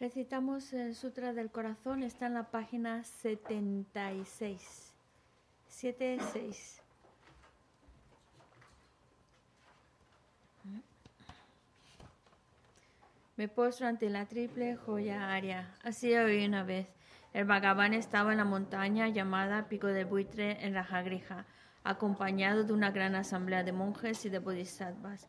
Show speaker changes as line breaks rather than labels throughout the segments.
Recitamos el Sutra del Corazón, está en la página 76. 76. Me postro ante la triple joya aria. Así hoy una vez. El Bhagavan estaba en la montaña llamada Pico del Buitre en Rajagrija, acompañado de una gran asamblea de monjes y de bodhisattvas.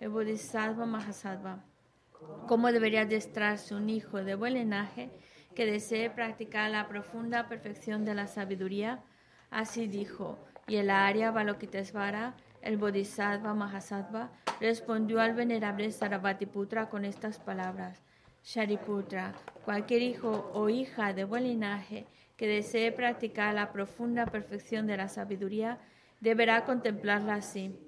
el Bodhisattva Mahasattva, cómo debería adestrarse un hijo de buen linaje que desee practicar la profunda perfección de la sabiduría. Así dijo, y el Arya Balokitesvara, el Bodhisattva Mahasattva, respondió al venerable Sarabhatiputra con estas palabras. Shariputra, cualquier hijo o hija de buen linaje que desee practicar la profunda perfección de la sabiduría, deberá contemplarla así,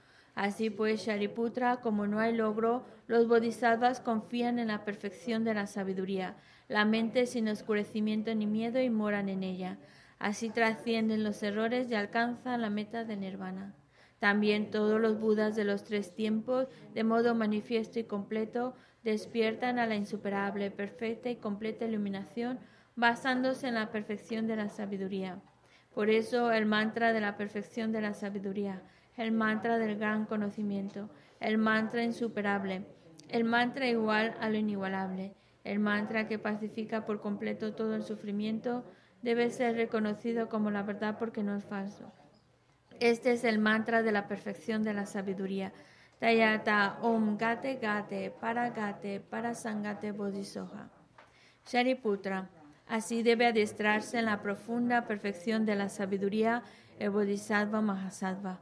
Así pues, Shariputra, como no hay logro, los bodhisattvas confían en la perfección de la sabiduría, la mente sin oscurecimiento ni miedo y moran en ella. Así trascienden los errores y alcanzan la meta de nirvana. También todos los budas de los tres tiempos, de modo manifiesto y completo, despiertan a la insuperable, perfecta y completa iluminación, basándose en la perfección de la sabiduría. Por eso el mantra de la perfección de la sabiduría el mantra del gran conocimiento, el mantra insuperable, el mantra igual a lo inigualable, el mantra que pacifica por completo todo el sufrimiento, debe ser reconocido como la verdad porque no es falso. Este es el mantra de la perfección de la sabiduría. Tayata Om Gate Gate Para Gate Para Sangate Bodhisoha. Shariputra. Así debe adiestrarse en la profunda perfección de la sabiduría el Bodhisattva Mahasattva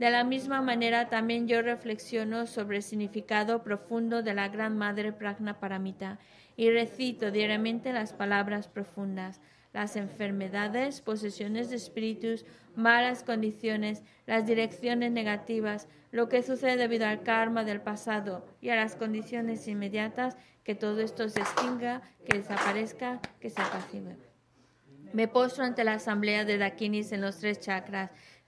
De la misma manera, también yo reflexiono sobre el significado profundo de la Gran Madre Pragna Paramita y recito diariamente las palabras profundas. Las enfermedades, posesiones de espíritus, malas condiciones, las direcciones negativas, lo que sucede debido al karma del pasado y a las condiciones inmediatas, que todo esto se extinga, que desaparezca, que se apacigue. Me postro ante la asamblea de Dakinis en los tres chakras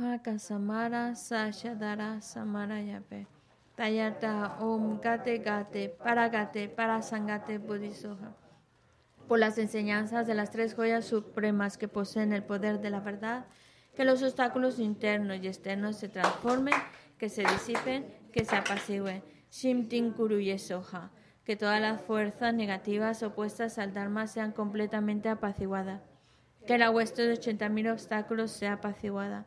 Samarayape. Hakasamara Sashadara Samarayape. Tayata Om Gate Gate Paragate Parasangate Bodhisoha. Por las enseñanzas de las tres joyas supremas que poseen el poder de la verdad, que los obstáculos internos y externos se transformen, que se disipen, que se apacigüen. Shimtin Kuru Yesoha. Que todas las fuerzas negativas opuestas al Dharma sean completamente apaciguadas. Que la hueste de 80.000 obstáculos sea apaciguada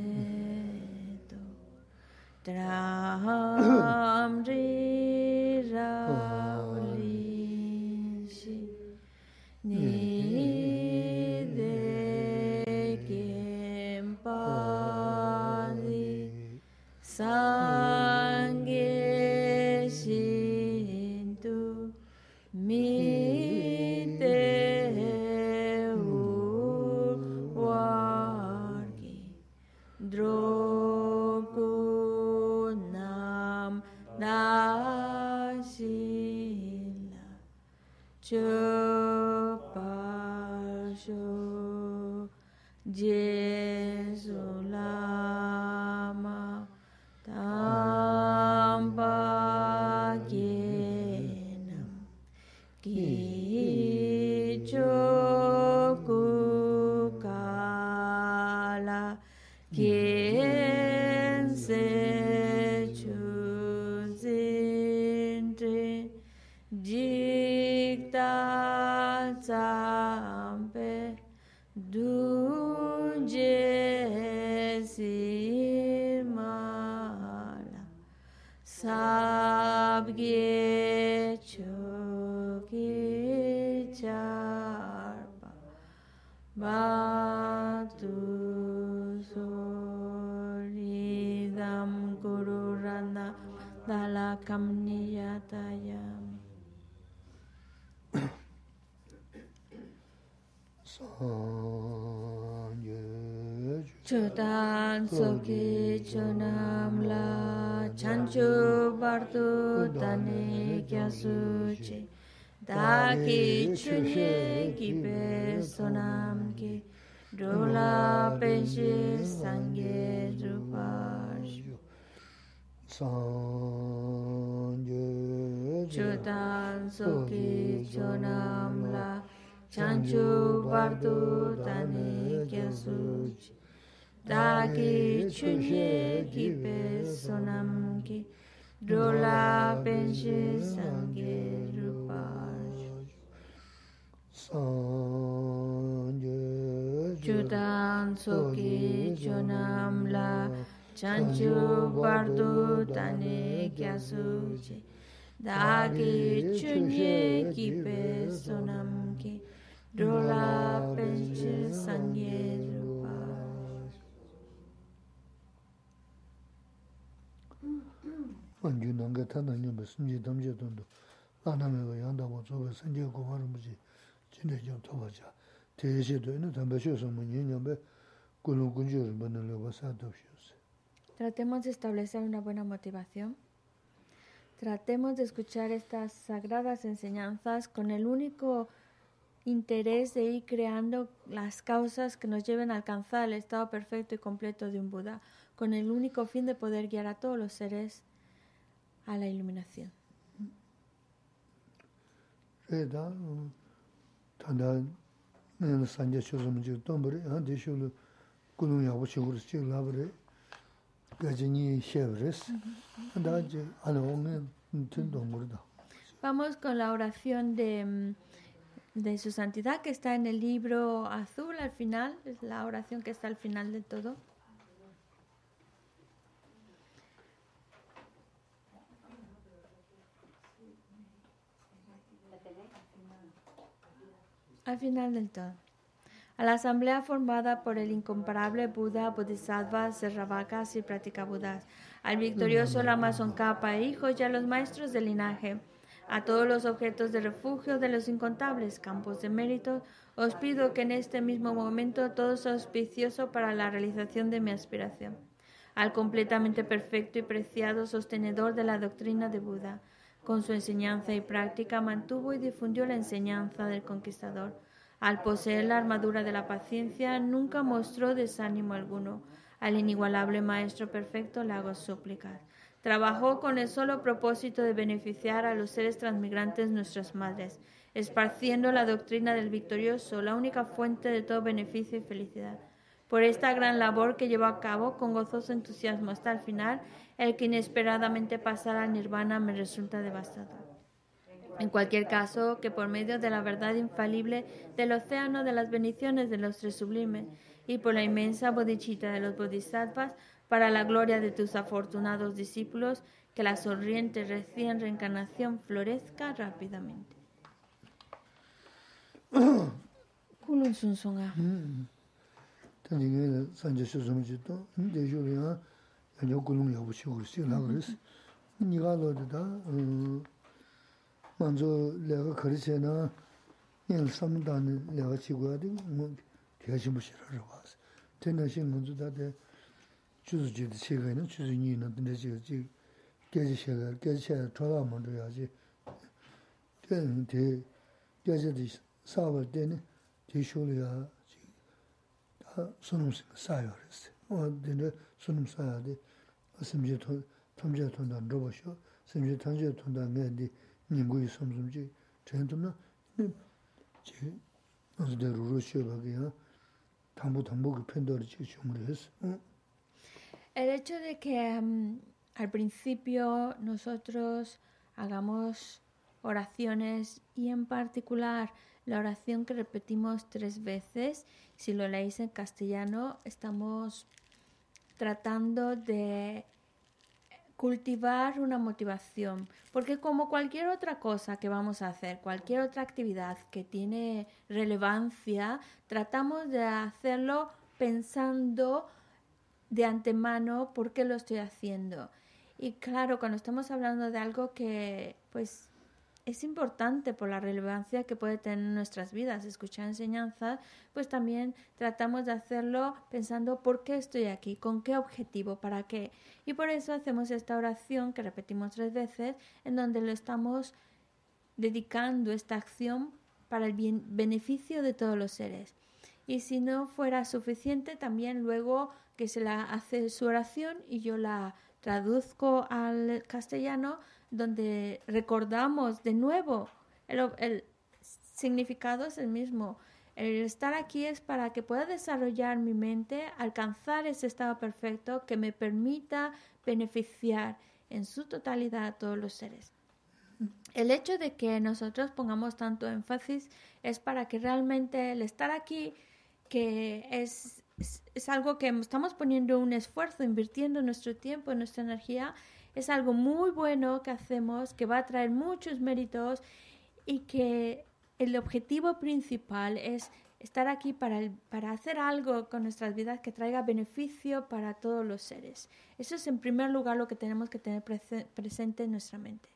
Ra Li Si Ni De Kim Pa la péché sangue du page. Sangye Chotan soki chonam la chanchu bardu tani kyasuch. Dagi chunye ki pe sonam ki dola péché sangue du page. Sangye dan soki jonam la chanchu pardu tane kya suji da ki chunye ki pe sonam ki dola penche sangye
rupa wanju nanga tanda nyamba simje damje tondo lana mewa yanda wazo wa sanje kumarambuji jinde jam toba jaa
Tratemos de establecer una buena motivación. Tratemos de escuchar estas sagradas enseñanzas con el único interés de ir creando las causas que nos lleven a alcanzar el estado perfecto y completo de un Buda, con el único fin de poder guiar a todos los seres a la iluminación. Vamos con la oración de, mm, de su santidad que está en el libro azul al final, es la oración que está al final de todo. Al final del todo. A la asamblea formada por el incomparable Buda, Bodhisattvas, Serravakas y Pratikabudas, al victorioso Lama Tsongkhapa e hijos y a los maestros del linaje, a todos los objetos de refugio de los incontables campos de mérito, os pido que en este mismo momento todo sea auspicioso para la realización de mi aspiración. Al completamente perfecto y preciado sostenedor de la doctrina de Buda, con su enseñanza y práctica mantuvo y difundió la enseñanza del conquistador. Al poseer la armadura de la paciencia, nunca mostró desánimo alguno. Al inigualable Maestro Perfecto le hago súplicas. Trabajó con el solo propósito de beneficiar a los seres transmigrantes nuestras madres, esparciendo la doctrina del victorioso, la única fuente de todo beneficio y felicidad. Por esta gran labor que llevó a cabo con gozoso entusiasmo hasta el final, el que inesperadamente pasara al nirvana me resulta devastador. En cualquier caso, que por medio de la verdad infalible del océano de las bendiciones de los tres sublimes y por la inmensa bodhicitta de los bodhisattvas, para la gloria de tus afortunados discípulos, que la sonriente recién reencarnación florezca rápidamente.
아니요 꿀을 야고 쇼고 쇼라 그랬어 니가 너다 음 먼저 내가 그러잖아 일 삼단을 내가 지고야 돼뭐 대신 무시하러 와서 되는 먼저 다데 주주지의 세계는 주주니는 근데 지금 지 깨지셔가 깨지셔 돌아 먼저야지 되는데 깨지듯이 사업을 때는 대쇼리야 다 손음 사요 그랬어 어 근데 손음 사야 돼 심지 돈 통제 돈도 안 줘보셔 심지 통제 돈도 안 내는데 님고이 섬섬지 전도는 제 어제대로 루시오가게요 담보 담보 그 팬더를 지금을 했어 응?
El hecho de que mm, al principio nosotros hagamos oraciones y en particular la oración que repetimos tres veces, si lo leéis en castellano, estamos tratando de cultivar una motivación, porque como cualquier otra cosa que vamos a hacer, cualquier otra actividad que tiene relevancia, tratamos de hacerlo pensando de antemano por qué lo estoy haciendo. Y claro, cuando estamos hablando de algo que pues es importante por la relevancia que puede tener en nuestras vidas, escuchar enseñanzas, pues también tratamos de hacerlo pensando por qué estoy aquí, con qué objetivo, para qué. Y por eso hacemos esta oración que repetimos tres veces, en donde lo estamos dedicando esta acción para el bien, beneficio de todos los seres. Y si no fuera suficiente, también luego que se la hace su oración y yo la traduzco al castellano, donde recordamos de nuevo el, significado es el mismo. El estar aquí es para que pueda desarrollar mi mente, alcanzar ese estado perfecto que me permita beneficiar en su totalidad a todos los seres. El hecho de que nosotros pongamos tanto énfasis es para que realmente el estar aquí, que es, es algo que estamos poniendo un esfuerzo, invirtiendo nuestro tiempo, nuestra energía, es algo muy bueno que hacemos, que va a traer muchos méritos y que el objetivo principal es estar aquí para, para hacer algo con nuestras vidas que traiga beneficio para todos los seres. Eso es en primer lugar lo que tenemos que tener presente en nuestra mente.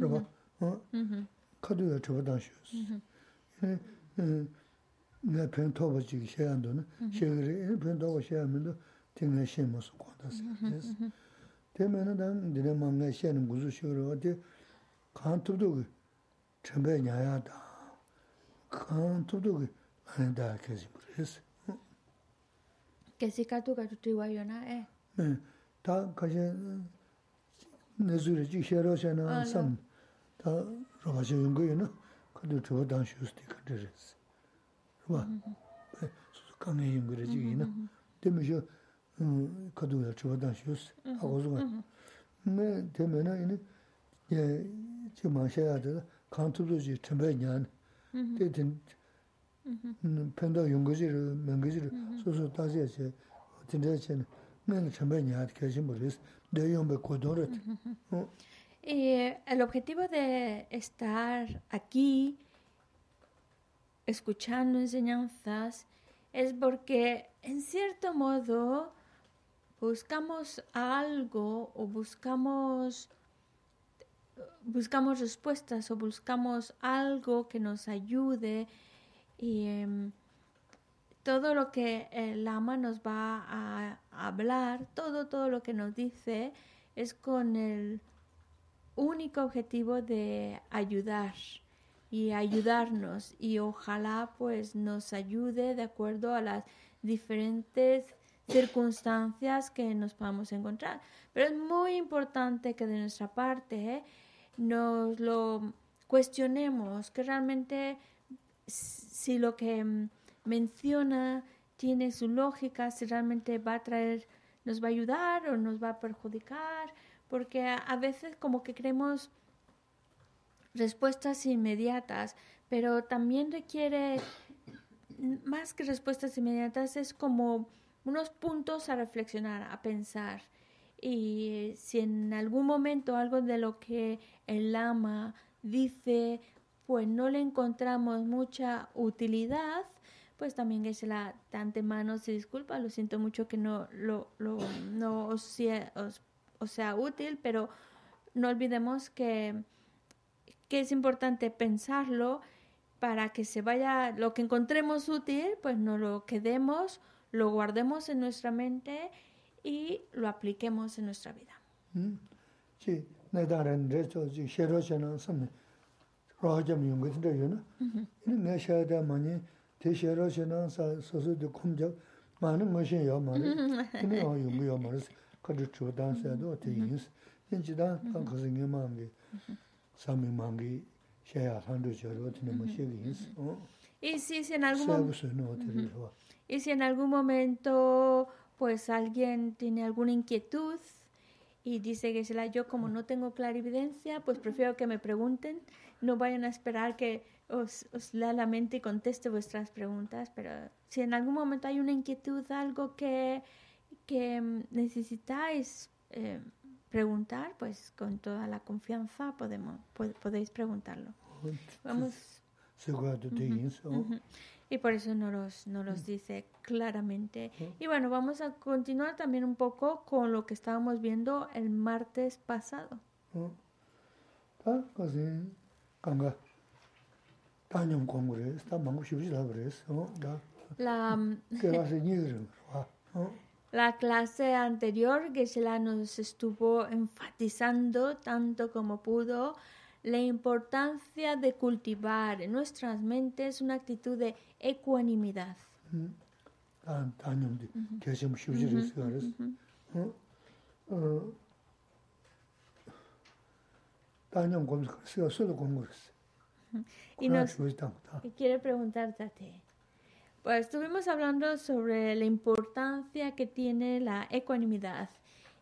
rāba, kādu yā chabā dāng shūs. Nā pēn tōba chīki shēyān dō na, shēyā rī, nā pēn tōba shēyā mī dō, tīng nā shē mō sō kuwa dā sī. Tē mē nā dāng, dī nā mā ngā shē nā gu sū shē rō wā, tē kāng tūp tō kī chambay nyā yā dā, kāng tūp tō kī ānā dā kē sī mū rē sī.
Kē sī kā tū kā tū tī wā yō na, ē?
Nē, tā kā shē, nā sū rī chīk shē rō shē nā sāmm. 다 로마시 연구에는 근데 저거 당시 스티커 드레스 봐. 강의 연구를 지기나 되면서 음 그도 저거 당시 하고서 네 되면은 이제 예 지금 하셔야 돼 강투로지 첨배년 되든 음 팬도 연구지를 명기지를 소소 따지야지 진짜 진짜 맨 첨배년 계신 모르겠어 내 용배 고도를 어?
Y el objetivo de estar aquí escuchando enseñanzas es porque en cierto modo buscamos algo o buscamos buscamos respuestas o buscamos algo que nos ayude y em, todo lo que el ama nos va a hablar, todo todo lo que nos dice es con el único objetivo de ayudar y ayudarnos y ojalá pues nos ayude de acuerdo a las diferentes circunstancias que nos podamos encontrar. Pero es muy importante que de nuestra parte ¿eh? nos lo cuestionemos, que realmente si lo que menciona tiene su lógica, si realmente va a traer, nos va a ayudar o nos va a perjudicar porque a, veces como que queremos respuestas inmediatas, pero también requiere más que respuestas inmediatas, es como unos puntos a reflexionar, a pensar. Y si en algún momento algo de lo que el lama dice, pues no le encontramos mucha utilidad, pues también se la de antemano se disculpa, lo siento mucho que no lo, lo no os o sea útil, pero no olvidemos que, que es importante pensarlo para que se vaya, lo que encontremos útil, pues no lo quedemos, lo guardemos en nuestra mente y lo apliquemos en nuestra vida.
Sí, mañana me
Y si, si en algún momento... Y si en algún momento pues alguien tiene alguna inquietud y dice que yo como no tengo clarividencia, pues prefiero que me pregunten, no vayan a esperar que os, os lea la mente y conteste vuestras preguntas, pero si en algún momento hay una inquietud, algo que que mm, necesitáis eh, preguntar, pues con toda la confianza podemos, pod podéis preguntarlo. Vamos.
Uh
-huh. Y por eso no los, no los dice claramente. Y bueno, vamos a continuar también un poco con lo que estábamos viendo el martes pasado. La, la clase anterior, Gisela nos estuvo enfatizando tanto como pudo la importancia de cultivar en nuestras mentes una actitud de ecuanimidad. Y, nos, y quiere preguntarte. Pues estuvimos hablando sobre la importancia que tiene la ecuanimidad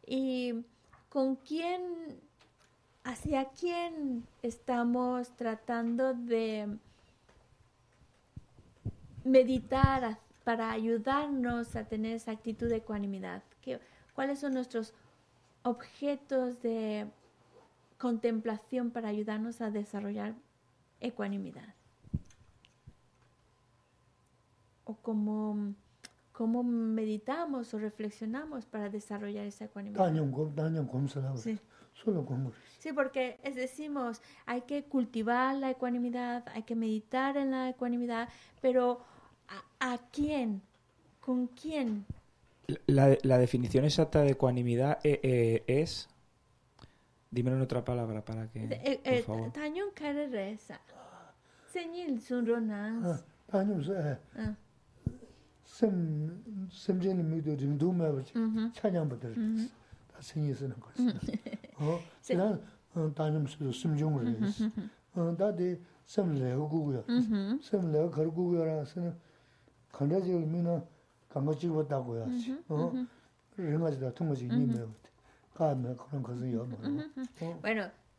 y con quién, hacia quién estamos tratando de meditar para ayudarnos a tener esa actitud de ecuanimidad. ¿Qué- ¿Cuáles son nuestros objetos de contemplación para ayudarnos a desarrollar ecuanimidad? o cómo, cómo meditamos o reflexionamos para desarrollar esa ecuanimidad. Sí. Sí, porque es decimos, hay que cultivar la ecuanimidad, hay que meditar en la ecuanimidad, pero ¿a, a quién? ¿Con quién?
La, la, definición exacta de ecuanimidad eh, eh, es... Dímelo en otra palabra para que...
Eh,
por
eh,
favor.
Tañón carereza. Señil
sunronans. Tañón
ah.
sim simjeni mido rimdu
mewa
chanyang badar da sinyi sinan kasi da danyam oh, uh, sido simjung rayas da uh, di sim leho guguya sim leho kar guguya ra sinan kanda jiga mina kanga jigwa dago ya. Si ringa jida tunga jigi ni mewa ka me karan kasi
yaw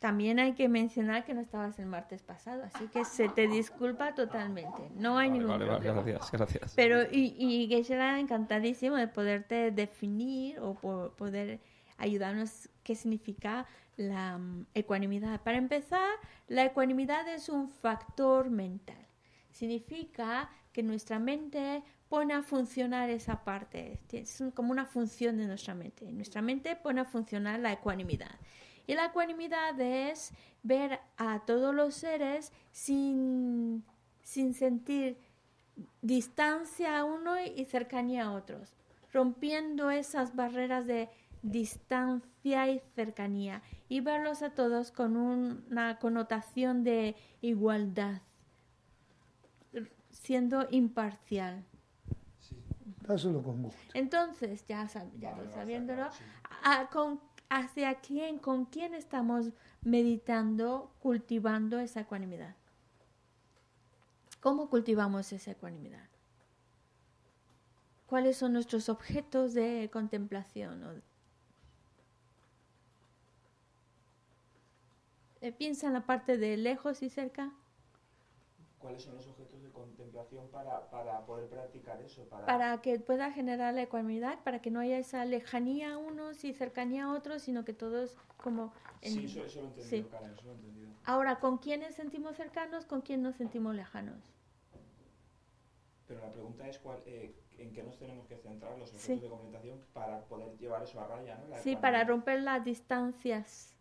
También hay que mencionar que no estabas el martes pasado, así que se te disculpa totalmente. No hay
vale,
ningún
problema. Vale, gracias, gracias.
Pero, y, que será encantadísimo de poderte definir o poder ayudarnos qué significa la mm, ecuanimidad. Para empezar, la ecuanimidad es un factor mental. Significa que nuestra mente pone a funcionar esa parte, es como una función de nuestra mente. Nuestra mente pone a funcionar la ecuanimidad. Y la ecuanimidad es ver a todos los seres sin, sin sentir distancia a uno y cercanía a otros, rompiendo esas barreras de distancia y cercanía y verlos a todos con una connotación de igualdad, siendo imparcial.
Sí.
Entonces, ya, sab ya vale, sabiéndolo, a, ah, con ¿hacia quién, con quién estamos meditando, cultivando esa ecuanimidad? ¿Cómo cultivamos esa ecuanimidad? ¿Cuáles son nuestros objetos de contemplación? Eh, Piensa en la parte de lejos y cerca.
¿Cuáles son los objetos de contemplación para, para poder practicar eso? Para,
para que pueda generar la ecuanimidad, para que no haya esa lejanía a unos y cercanía a otros, sino que todos como... en-
Sí, eso, eso lo he entendido,
Sí.
Karen, eso lo he entendido.
Ahora, ¿con quiénes sentimos cercanos, con quién nos sentimos lejanos?
Pero la pregunta es cuál, eh, en qué nos tenemos que centrar los objetos
Sí.
de contemplación para poder llevar eso a raya, ¿no? La
Sí, para romper las distancias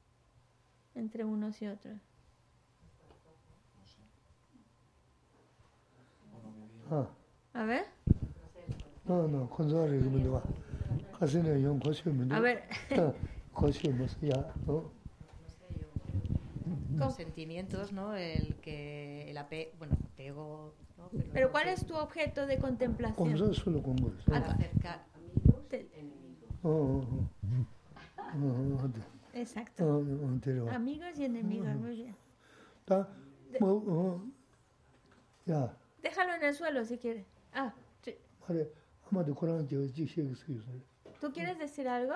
entre unos y otros.
No sé. O no me viene.
A ver.
No, no, de
A ver. Ya.
Con sentimientos, ¿no? El que el apego, bueno.
Pero, ¿cuál es tu objeto de contemplación?
Con solo con vos. Amigos, Exacto. Amigos y enemigos.
Está. Ya.
Déjalo
en el suelo si quiere. Ah,
sí.
¿Tú quieres decir algo?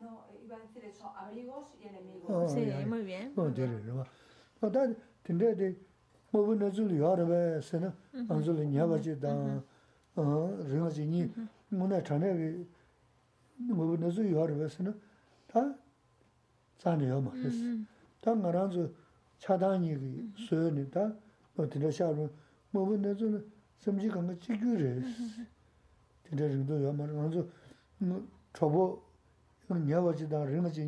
No, iba a decir eso,
amigos y enemigos. Oh, sí, yeah, muy bien.
No, dile, no. No,
dan, tendré de mobu na zulu yar be sena, anzul nya ba ji da. Ah, rima
ji ni mona chane ge mobu na zulu yar be sena. Ta zane yo
ma res. Ta ngaran zu chadani ge so ni ta.
No, tendré sha iba a decir eso, amigos y enemigos.
어,
Sí,
야,
muy bien.
어, 데려와. 어, 다, 근데, 데, 뭐, 뭐, 줄이 여러 배, 쓰나, 안 줄이 냐바지다, 어, 르가지니, 문화 전에, 뭐, 뭐, 줄이 여러 배, 쓰나, 다, zani yo ma res. Ta nga ranzu chadanyi ki suyo ni ta no tinda shaabro mabu nezu na samji kanga chikyu res. Tinda ringdo yo ma ranzu chobo nyawa chi dang ringa chi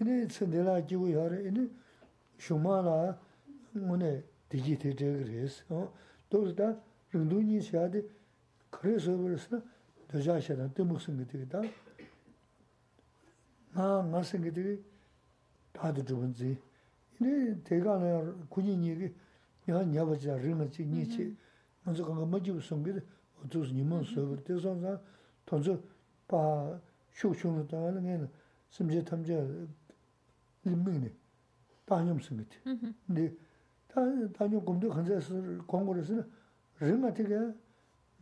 이네 선데라 지고 여러 이네 쇼마라 뭐네 디지털 그래서 어 도스다 릉둥이 샤데 그래서 그래서 도자샤다 또 무슨 그때다 아 무슨 그때 다도 좋은지 이네 대가는 군인이 이게 야 녀버지라 릉지 니치 먼저 그거 뭐지 무슨 게 어쩌서 니만 서버 대선사 돈저 바 쇼쇼는 다는 게 심지 탐제 인명이 다념 쓰겠지. 근데 다 다녀 검도 간자서 광고에서 르마 되게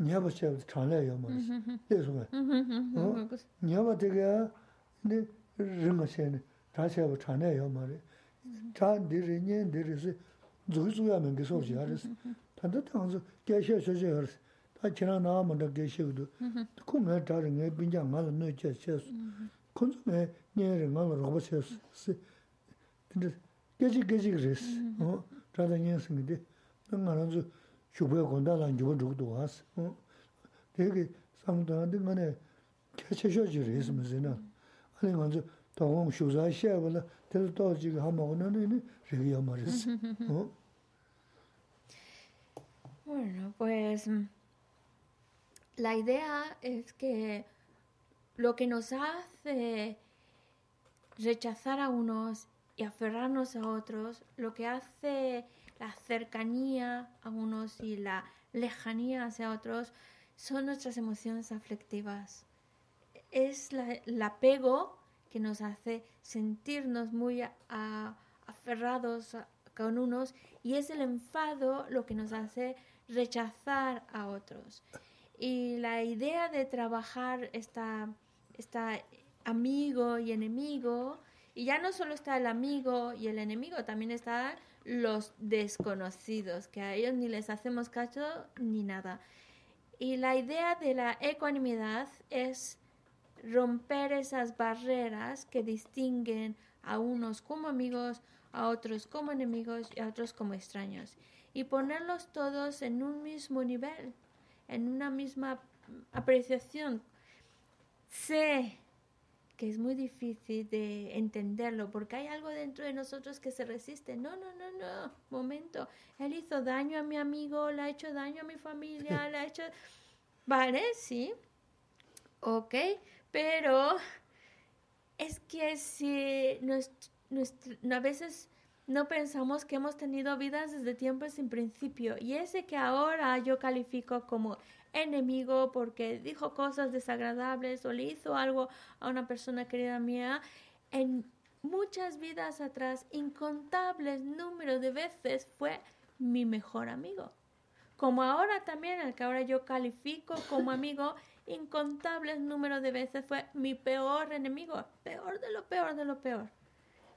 녀버셔 전례요 뭐. 그래서 어? 녀버 되게 근데 르마세는 다시 하고 전례요 말이. 다 니르니 니르스 조조야면 계속 오지 알았어. 단도 당서 계셔 저셔 알았어. 다 지나 나면도 계셔도. 그거 다른 게 빈장 맞아 넣어 쳤어. 콘소에 녀를 맞아 로봇 쳤어. nga chari nga binja nga la nui xie xie su. Kunzu nga nyen re nga la roba xie su. Si. Tanda, gechi gechi re si. Chada nyen singi di. Nga ranzu, shubaya konda lan juwa chukdu wa si. Degi, samdana di nga ne, kia xie xie xie re si ma si na. 아니 먼저 동공 쇼자 시에불 될 도지가 하모는 저기 말이스 어
Bueno, pues mm, la idea es que lo que nos hace rechazar a unos y aferrarnos a otros, lo que hace la cercanía a unos y la lejanía hacia otros, son nuestras emociones afectivas. Es la- el apego que nos hace sentirnos muy aferrados con unos y es el enfado lo que nos hace rechazar a otros. Y la idea de trabajar esta, esta amigo y enemigo, y ya no solo está el amigo y el enemigo, también están los desconocidos, que a ellos ni les hacemos caso ni nada. Y la idea de la ecuanimidad es romper esas barreras que distinguen a unos como amigos, a otros como enemigos y a otros como extraños. Y ponerlos todos en un mismo nivel, en una misma apreciación. Sé que es muy difícil de entenderlo porque hay algo dentro de nosotros que se resiste. No, no, no, no. Momento. Él hizo daño a mi amigo, le ha hecho daño a mi familia, le ha hecho... Vale, sí. Ok, pero es que si a veces no pensamos que hemos tenido vidas desde tiempos sin principio y ese que ahora yo califico como enemigo porque dijo cosas desagradables o le hizo algo a una persona querida mía, en muchas vidas atrás, incontables números de veces fue mi mejor amigo. Como ahora también, el que ahora yo califico como amigo, incontables números de veces fue mi peor enemigo, peor de lo peor de lo peor.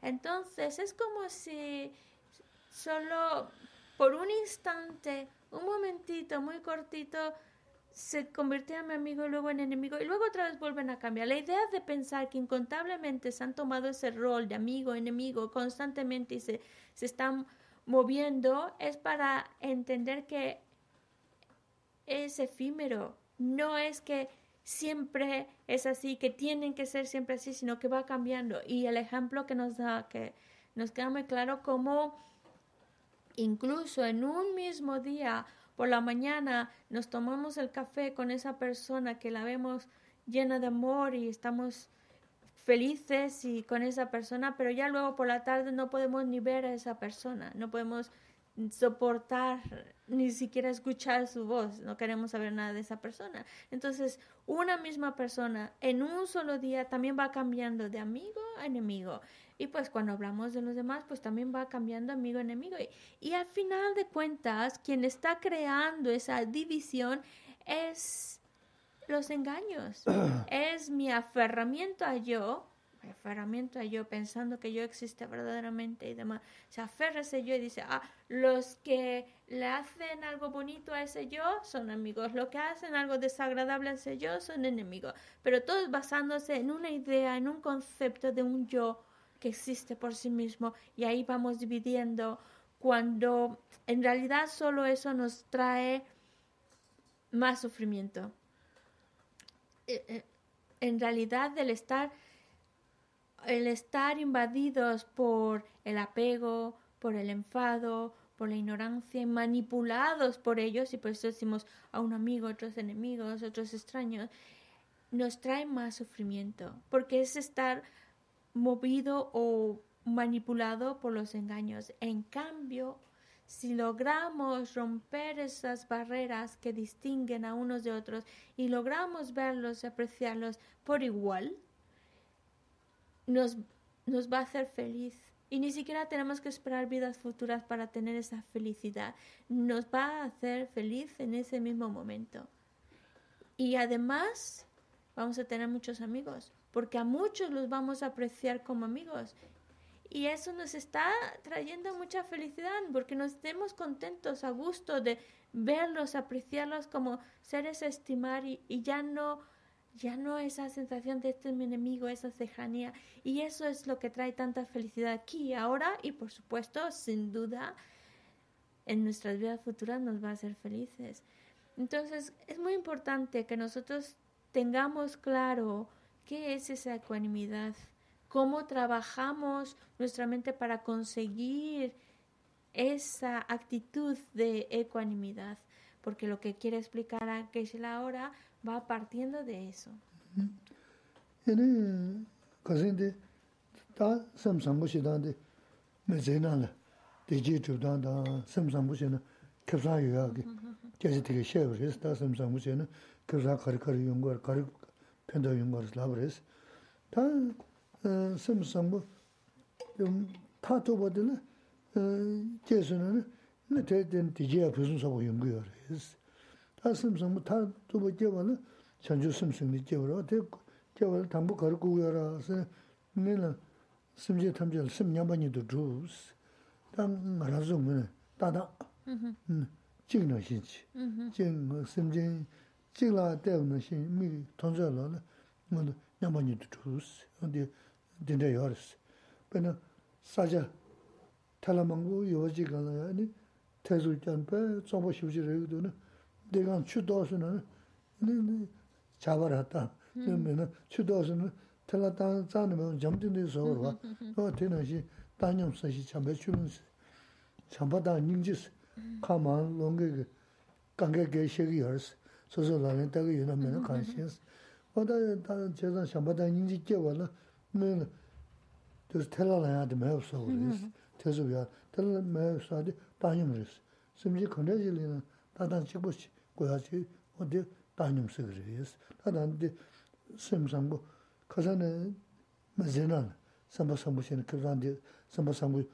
Entonces es como si solo por un instante, un momentito muy cortito, se convirtiera en mi amigo y luego en enemigo y luego otra vez vuelven a cambiar. La idea de pensar que incontablemente se han tomado ese rol de amigo, enemigo constantemente y se, se están moviendo es para entender que es efímero. No es que siempre es así, que tienen que ser siempre así, sino que va cambiando. Y el ejemplo que nos da, que nos queda muy claro cómo incluso en un mismo día, por la mañana, nos tomamos el café con esa persona que la vemos llena de amor y estamos felices y con esa persona, pero ya luego por la tarde no podemos ni ver a esa persona, no podemos soportar ni siquiera escuchar su voz, no queremos saber nada de esa persona. Entonces, una misma persona en un solo día también va cambiando de amigo a enemigo. Y pues cuando hablamos de los demás, pues también va cambiando amigo a enemigo. Y, y al final de cuentas, quien está creando esa división es los engaños. es mi aferramiento a yo, aferramiento a yo pensando que yo existe verdaderamente y demás. Se aferra a ese yo y dice, ah, los que le hacen algo bonito a ese yo son amigos, los que hacen algo desagradable a ese yo son enemigos. Pero todos basándose en una idea, en un concepto de un yo que existe por sí mismo y ahí vamos dividiendo cuando en realidad solo eso nos trae más sufrimiento. Eh, eh, En realidad el estar el estar invadidos por el apego, por el enfado, por la ignorancia manipulados por ellos, y por eso decimos a un amigo, otros enemigos, otros extraños, nos trae más sufrimiento, porque es estar movido o manipulado por los engaños. En cambio, si logramos romper esas barreras que distinguen a unos de otros y logramos verlos y apreciarlos por igual, nos, nos va a hacer feliz. Y ni siquiera tenemos que esperar vidas futuras para tener esa felicidad. Nos va a hacer feliz en ese mismo momento. Y además vamos a tener muchos amigos, porque a muchos los vamos a apreciar como amigos. Y eso nos está trayendo mucha felicidad, porque nos estemos contentos, a gusto de verlos, apreciarlos como seres a estimar y, y ya no ya no esa sensación de este es mi enemigo, esa cejanía. Y eso es lo que trae tanta felicidad aquí y ahora y por supuesto, sin duda, en nuestras vidas futuras nos va a hacer felices. Entonces, es muy importante que nosotros tengamos claro qué es esa ecuanimidad, cómo trabajamos nuestra mente para conseguir esa actitud de ecuanimidad, porque lo que quiere explicar a Geshe ahora va partiendo de eso.
Ene kasinde ta samsambu shidan de mezena la deji chubdan da samsambu shena kyabsa yuya ki kyasi tiki shev res ta samsambu shena kyabsa karikar yungar karik penda yungar slab res ta e, samsambu ta toba dila e, kyasi nana na te den deji ya pizun sabo yungu res 다 심심 다 두고 개발을 전주 심심이 개발어 대 개발 담보 걸고 여라.서 내는 심지 탐절 심냐만이도 주스. 담 말아서면 다다. 음 찍는 신지. 찍는 심지 찍라 때문에 신미 던져라. 뭐 냐만이도 주스. 근데 된대 열스 근데 사자 탈라망고 요지가나 아니 태술전배 정보 쉽지 되거든요 내가 추도스는 네 잡아라다. 그러면은 추도스는 틀었다 자는 점진도 서로 와. 어 되는시 단념 서시 참배 주는 참바다 닝지스 가만 롱게 관계 계시기 열스 소소라는 때가 유나면 관심스 어다 다 제가 참바다 닝지 깨워라 네 그래서 텔라라야 돼 매우서 그래서 대소야 텔라 매우서디 단념스 심지 건네질이나 다단 찍고시 고야지 어디 다니면서 그래요. 다단데 심상고 가자네 맞으나 삼바삼부신 그런데 삼바삼부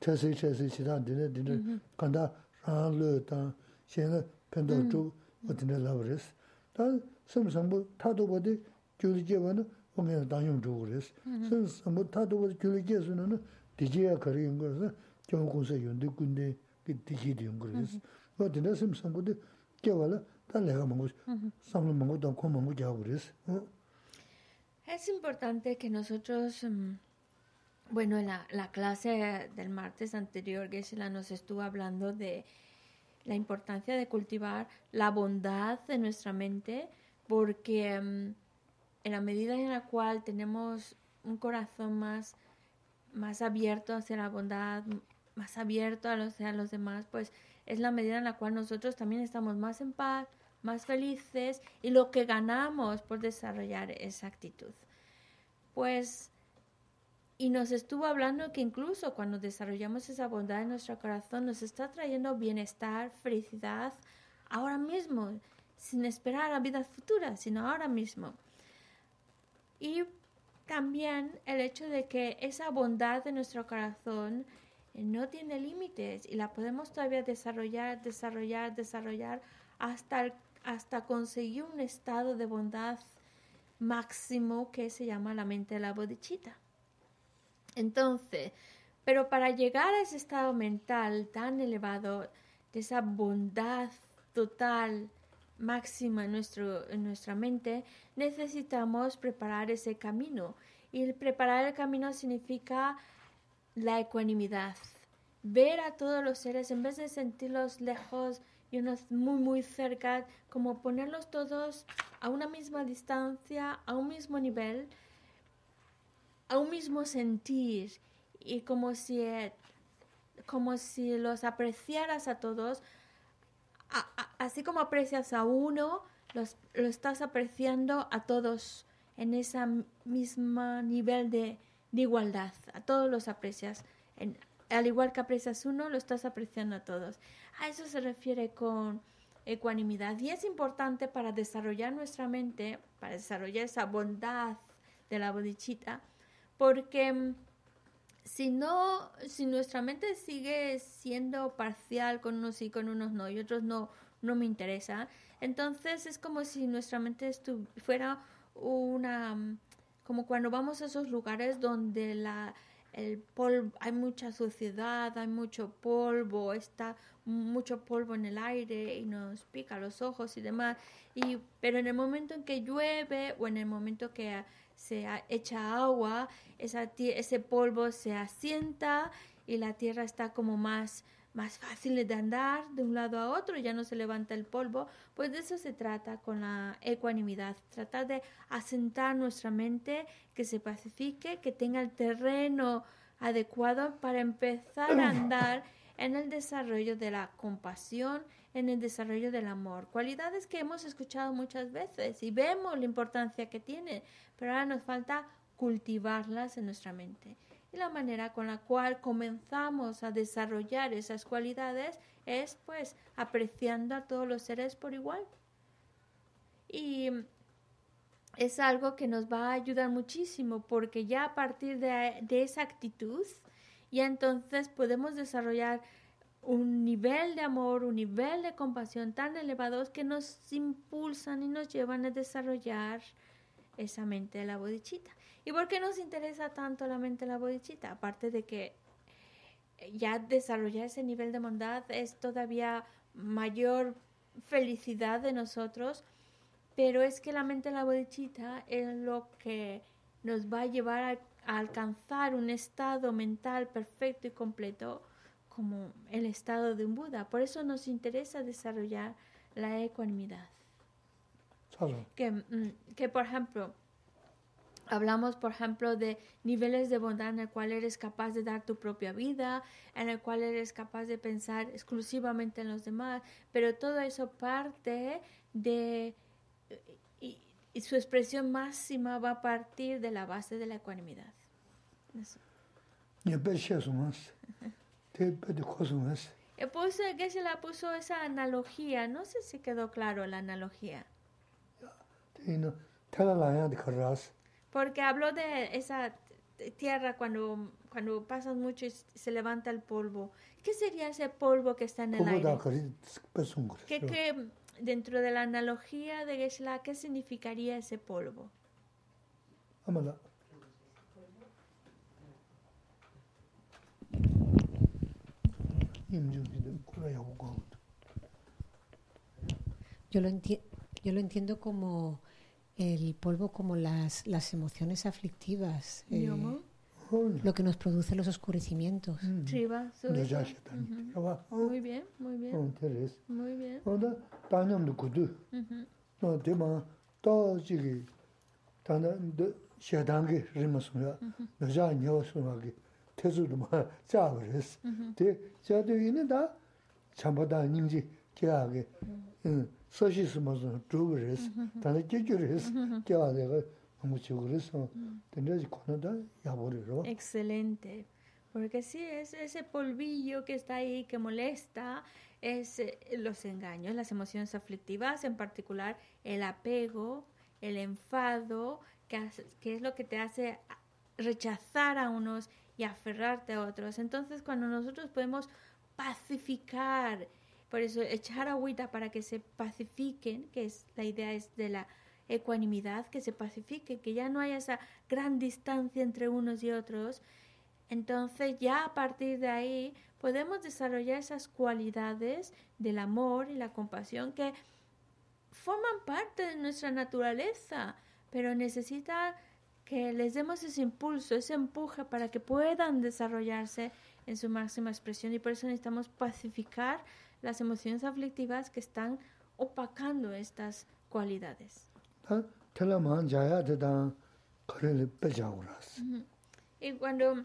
태세 태세 지단데 데네 간다 라르다现在 펜도도 어디네 라브레스 다 심상부 타도 버디 줄지게는 오면 당용 주고레스 심상부 타도 버디 줄지게서는 디지야 거리인 거서 경고세 연대 군대 그 디지디 연 거레스 어디네 심상부도
Es importante que nosotros, mm, bueno, en la, la clase del martes anterior, Gesela nos estuvo hablando de la importancia de cultivar la bondad de nuestra mente, porque mm, en la medida en la cual tenemos un corazón más, más abierto hacia la bondad, más abierto a los, a los demás, pues es la medida en la cual nosotros también estamos más en paz, más felices y lo que ganamos por desarrollar esa actitud. Pues, y nos estuvo hablando que incluso cuando desarrollamos esa bondad en nuestro corazón nos está trayendo bienestar, felicidad, ahora mismo, sin esperar a vidas futuras, sino ahora mismo. Y también el hecho de que esa bondad de nuestro corazón no tiene límites y la podemos todavía desarrollar, desarrollar, desarrollar hasta hasta conseguir un estado de bondad máximo que se llama la mente de la bodhichitta. Entonces, pero para llegar a ese estado mental tan elevado, de esa bondad total, máxima en, nuestro, en nuestra mente, necesitamos preparar ese camino. Y preparar el camino significa la ecuanimidad. Ver a todos los seres, en vez de sentirlos lejos y unos muy, muy cerca, como ponerlos todos a una misma distancia, a un mismo nivel, a un mismo sentir, y como si, como si los apreciaras a todos, así como aprecias a uno, los, lo estás apreciando a todos en ese mismo nivel de, de igualdad. A todos los aprecias. En- al igual que aprecias uno, lo estás apreciando a todos. A eso se refiere con ecuanimidad. Y es importante para desarrollar nuestra mente, para desarrollar esa bondad de la bodichita, porque mm, si no, si nuestra mente sigue siendo parcial con unos sí, con unos no, y otros no, no me interesa, entonces es como si nuestra mente fuera una, mm, como cuando vamos a esos lugares donde la, el polvo, hay mucha suciedad, hay mucho polvo, está mucho polvo en el aire y nos pica los ojos y demás. Y, pero en el momento en que llueve o en el momento que se ha- echa agua, ese polvo se asienta y la tierra está como más, más fácil de andar de un lado a otro, ya no se levanta el polvo. Pues de eso se trata con la ecuanimidad, tratar de asentar nuestra mente, que se pacifique, que tenga el terreno adecuado para empezar a andar en el desarrollo de la compasión, en el desarrollo del amor. Cualidades que hemos escuchado muchas veces y vemos la importancia que tiene, pero ahora nos falta cultivarlas en nuestra mente. Y la manera con la cual comenzamos a desarrollar esas cualidades es pues apreciando a todos los seres por igual. Y es algo que nos va a ayudar muchísimo porque ya a partir de, de esa actitud, ya entonces podemos desarrollar un nivel de amor, un nivel de compasión tan elevados que nos impulsan y nos llevan a desarrollar esa mente de la bodichita. ¿Y por qué nos interesa tanto la mente de la bodichita? Aparte de que ya desarrollar ese nivel de bondad es todavía mayor felicidad de nosotros, pero es que la mente de la bodichita es lo que nos va a llevar a, a alcanzar un estado mental perfecto y completo como el estado de un Buda. Por eso nos interesa desarrollar la ecuanimidad. Que, mm, que por ejemplo, Hablamos, por ejemplo, de niveles de bondad en el cual eres capaz de dar tu propia vida, en el cual eres capaz de pensar exclusivamente en los demás, pero todo eso parte de... Y, y su expresión máxima va a partir de la base de la ecuanimidad. Eso.
puso, Geshe-la eh, pues,
eh, puso esa analogía, no sé si quedó claro la analogía porque habló de esa tierra cuando, cuando pasan mucho y se levanta el polvo. ¿Qué sería ese polvo que está en el aire? ¿Qué, ¿Qué, dentro de la analogía de Geshla, qué significaría ese polvo?
Yo lo, enti yo lo entiendo como el polvo como las, las emociones aflictivas, eh, lo que nos produce los oscurecimientos.
Muy bien, muy bien. Muy bien.
다냠도 구두.
Ujú.
어, 대마 또 지기 다나 샤당게 리마스야. 여자 녀서하게 태수도 막 자버렸어. 대 자도 있는다. 참보다 님지 개하게. 응. 서시스 무슨 두버렸어. 다나 깨주랬어. 개하다가 너무 죽으랬어. 근데 코너다 야버리로.
Excelente. Porque sí, es ese polvillo que está ahí, que molesta, es eh, los engaños, las emociones aflictivas, en particular el apego, el enfado, que, hace- que es lo que te hace rechazar a unos y aferrarte a otros. Entonces, cuando nosotros podemos pacificar por eso echar agüita para que se pacifiquen, que es la idea es de la ecuanimidad, que se pacifiquen, que ya no haya esa gran distancia entre unos y otros. Entonces ya a partir de ahí podemos desarrollar esas cualidades del amor y la compasión que forman parte de nuestra naturaleza, pero necesita que les demos ese impulso, ese empuje para que puedan desarrollarse en su máxima expresión y por eso necesitamos pacificar las emociones aflictivas que están opacando estas cualidades. Y cuando...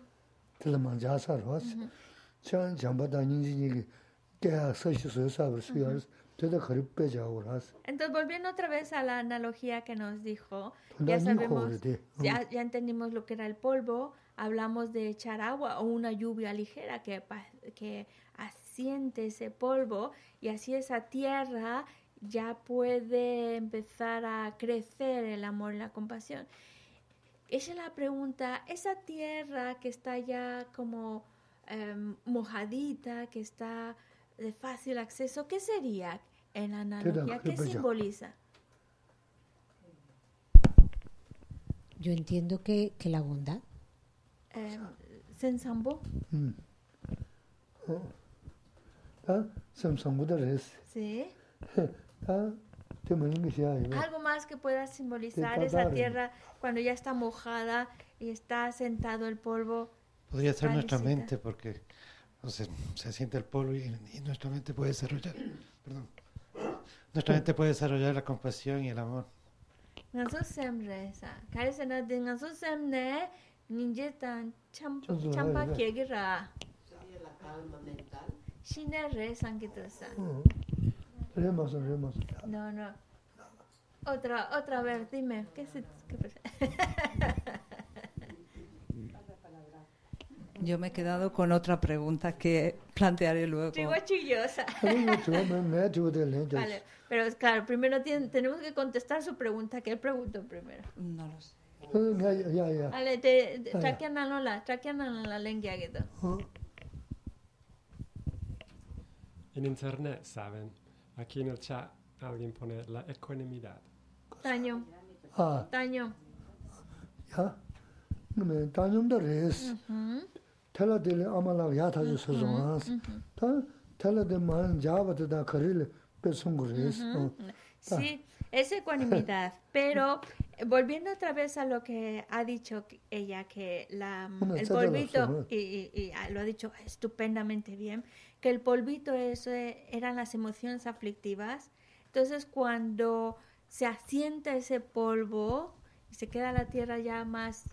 Entonces, volviendo otra vez a la analogía que nos dijo, ya sabemos, ya, ya entendimos lo que era el polvo, hablamos de echar agua o una lluvia ligera que, que asiente ese polvo y así esa tierra ya puede empezar a crecer el amor y la compasión. Esa es la pregunta, esa tierra que está ya como em, mojadita, que está de fácil acceso, ¿qué sería en la analogía? ¿Qué simboliza?
Yo entiendo que, que la bondad.
Sensambo,
다 삼성보다레스
¿sí?
다 때문에 것이야 이거
Algo más que pueda simbolizar
De
esa
Tadare.
tierra cuando ya está mojada y está sentado el polvo.
Podría ser nuestra
Parecida.
mente porque o sea, se siente el polvo y, y nuestra mente puede desarrollar, perdón, nuestra mente puede desarrollar la compasión y el amor.
Ngaso semre sa. Karese na de ngaso semne ninje tan cham
Chazo
champa
haga.
kyegira.
Sería la calma mental.
Shina Re
Sankirtasan. Uh -huh. Re.
No, no. Otra, otra vez, dime, ¿qué se, qué pasa?
Yo me he quedado con otra pregunta que plantearé luego.
vale, pero claro, primero tenemos que contestar su pregunta. ¿Qué preguntó primero?
No lo sé.
Vale, te, te, te, te, te, te, te,
te,
en internet saben. Aquí en el chat alguien pone la ecuanimidad.
Taño.
Ah.
Taño.
Ya. No me taño de res. Tela de amala ya ta de sezons. Ta tela de man java de da karil pe sungres.
Sí es ecuanimidad. pero eh, volviendo otra vez a lo que ha dicho ella, que la,
mm,
el polvito, y, ah, lo ha dicho estupendamente bien, que el polvito es, eh, eran las emociones aflictivas. Entonces cuando se asienta ese polvo y se queda la tierra ya más,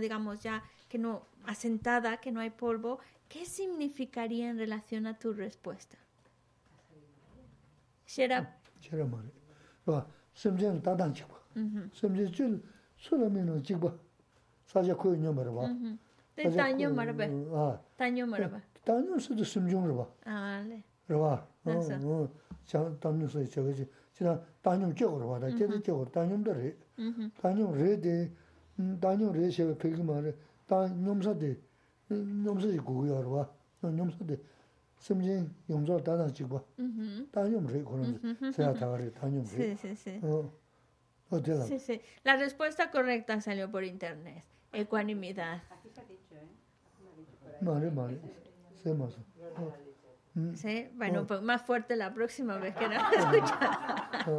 digamos, ya que no, asentada, que no hay polvo, ¿qué significaría en relación a tu respuesta?
봐. 심지어는 다단 찍고. 심지어 줄 술하면은 찍고. 사자 코이냐 말아 봐.
de taño marbe,
아.
taño marbe.
다녀 수도 심중으로 봐.
Ah, vale.
그봐. 어.
알았어.
어. 자, 다녀서 저거지. 지나 다녀 쪽으로 봐. 나 제대 쪽으로 다녀도 래.
Ujú.
다녀 레데. 다녀 레셔 되게 말해. 다 놈사데. 놈사지 고요로 봐. 놈사데. 심지 용서 다단 찍고.
Ujú.
다녀 레 그런. sea 다가래 다녀
Sí,
레.
sí, sí.
어. 어때라?
Sí, sí. La respuesta correcta salió por internet. Ecuanimidad.
말해 말해.
Mm. Bueno, oh. pues, más fuerte la próxima vez que nos escucha. Oh.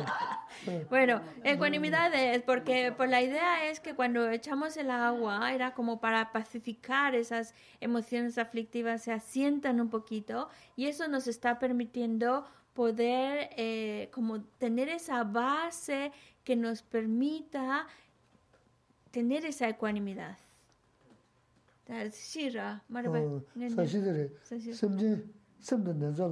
bueno, ecuanimidad es porque pues la idea es que cuando echamos el agua era como para pacificar esas emociones aflictivas, se asientan un poquito y eso nos está permitiendo poder eh, como tener esa base que nos permita tener esa ecuanimidad. Shira,
semden denzo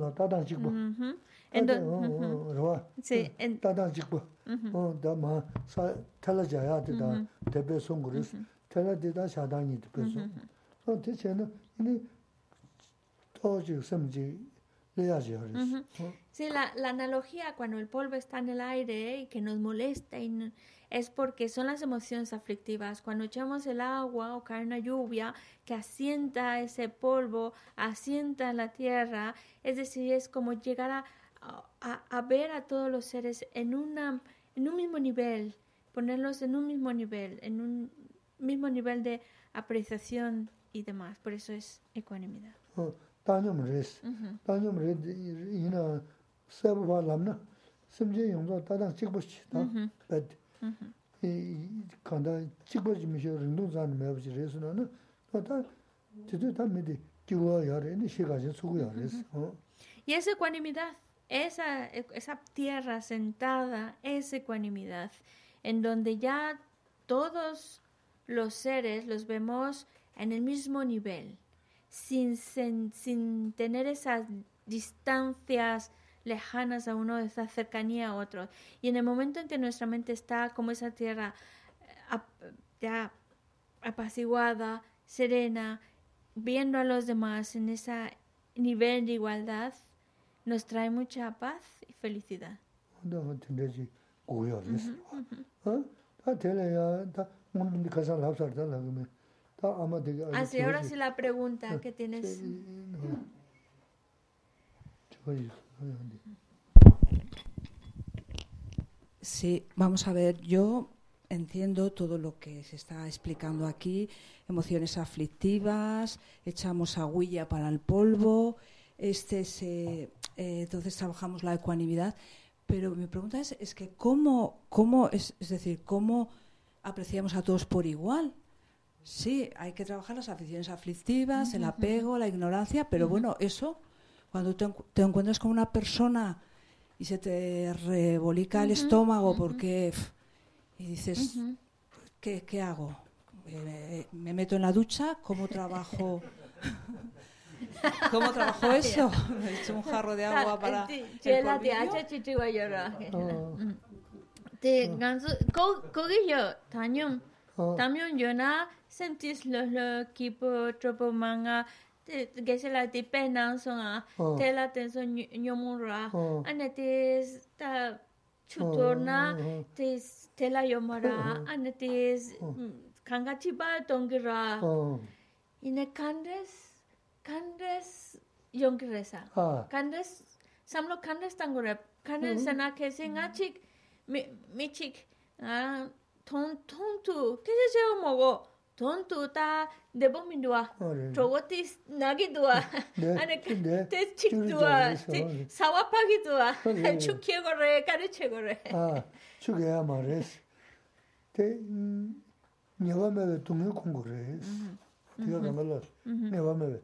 Sí, la analogía cuando el polvo está en el aire y que nos molesta y es porque son las emociones aflictivas. Cuando echamos el agua o cae una lluvia que asienta ese polvo, asienta la tierra, es decir, es como llegar a, a- a ver a todos los seres en, una, en un mismo nivel, ponerlos en un mismo nivel, en un mismo nivel de apreciación y demás. Por eso es ecuanimidad.
어, 다 녀면 레스.
Ujú.
다녀면 레 이나 세부바 남나. 심지 용도 다당 찍고시 다.
Ujú,
배
ujú.
이 간다 찍고지 미셔 릉동산 매부지 레스는 다 저도 다 미디 기와 야래니 시가지 수고 야래스. 어.
Y esa ecuanimidad, esa, esa tierra sentada, es ecuanimidad, en donde ya todos los seres los vemos en el mismo nivel, sin, sen- sin tener esas distancias lejanas a uno, está cercanía a otro. Y en el momento en que nuestra mente está como esa tierra eh, ya apaciguada, serena, viendo a los demás en ese nivel de igualdad, nos trae mucha paz y felicidad. Así, ah, ahora sí la pregunta que tienes.
Sí, vamos a ver, yo entiendo todo lo que se está explicando aquí, emociones aflictivas, echamos agüilla para el polvo, este se, eh, entonces trabajamos la ecuanimidad, pero mi pregunta es, es que cómo, cómo es, es decir, cómo apreciamos a todos por igual. Sí, hay que trabajar las aficiones aflictivas, el apego, la ignorancia, pero bueno, eso, cuando te, te encuentras con una persona y se te rebolica el estómago porque pf, y dices
Ujú.
¿qué, qué hago? Eh, ¿Me meto en la ducha? ¿Cómo trabajo? ¿Cómo trabajo eso? Me echo un jarro de agua para el.
Te ganso, ko kogi yo tañum.
어.
También yo na sentis lo lo kipo tropo manga geshila di pe nang song a,
oh.
te la ten so nyomung
ra, oh.
ane te ta chutor
oh.
na, te la yoma
ra,
ane te
mm,
kanga chiba tongi
ra,
ine kandres, kandres yongi
resa,
kandres, samlo kandres tango re, kandres mm-hmm. sana kese nga chik, mi chik, ah, tong tong tu, kese cheo mogo, mogo ton tu ta debo mindua.
어래.
저것이 나기 도와.
네,
아니
네,
때
줄이
칙도와
잘해서.
사와파기 도와.
그래.
축해거래 가르쳐거래.
아, 죽여야 말했어. 대, 음, 내가 매 동네 공부를 했어. 내가 가말라. 내가 매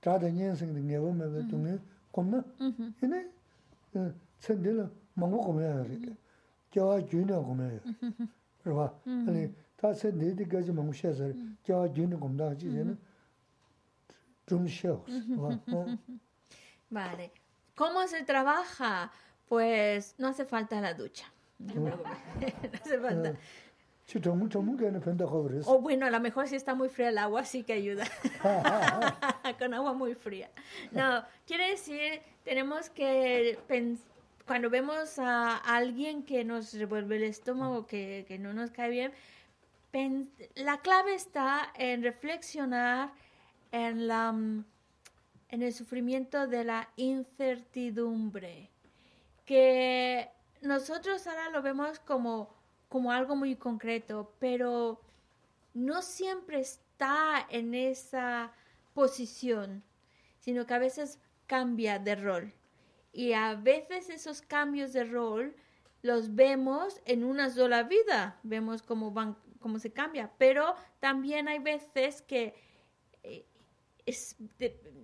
다들 년생들 내가 매 동네 공나. 얘네 어, 천들은 망고 공해야 돼. 저와 주는 공해야. 그봐. 아니 다 천들까지 망고 셔서 저와 주는 공다 지는 좀 쉬어. 봐. 어.
Vale. ¿Cómo se trabaja? Pues no hace falta la ducha. No te preocupes. No hace falta.
저 정말 전문가는 변다고 그랬어.
O bueno, a lo mejor si está muy fría el agua, sí que ayuda. Con agua muy fría. No, quiere decir, tenemos que pens- cuando vemos a alguien que nos revuelve el estómago, que, que no nos cae bien, pen- la clave está en reflexionar en, la, mm, en el sufrimiento de la incertidumbre que nosotros ahora lo vemos como, como algo muy concreto, pero no siempre está en esa posición, sino que a veces cambia de rol. Y a veces esos cambios de rol los vemos en una sola vida, vemos cómo van, cómo se cambia, pero también hay veces que eh, es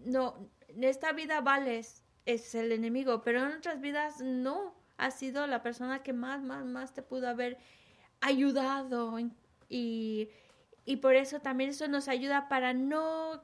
no, en esta vida vales, es el enemigo, pero en otras vidas no, ha sido la persona que más, más, más te pudo haber ayudado y, y por eso también eso nos ayuda para no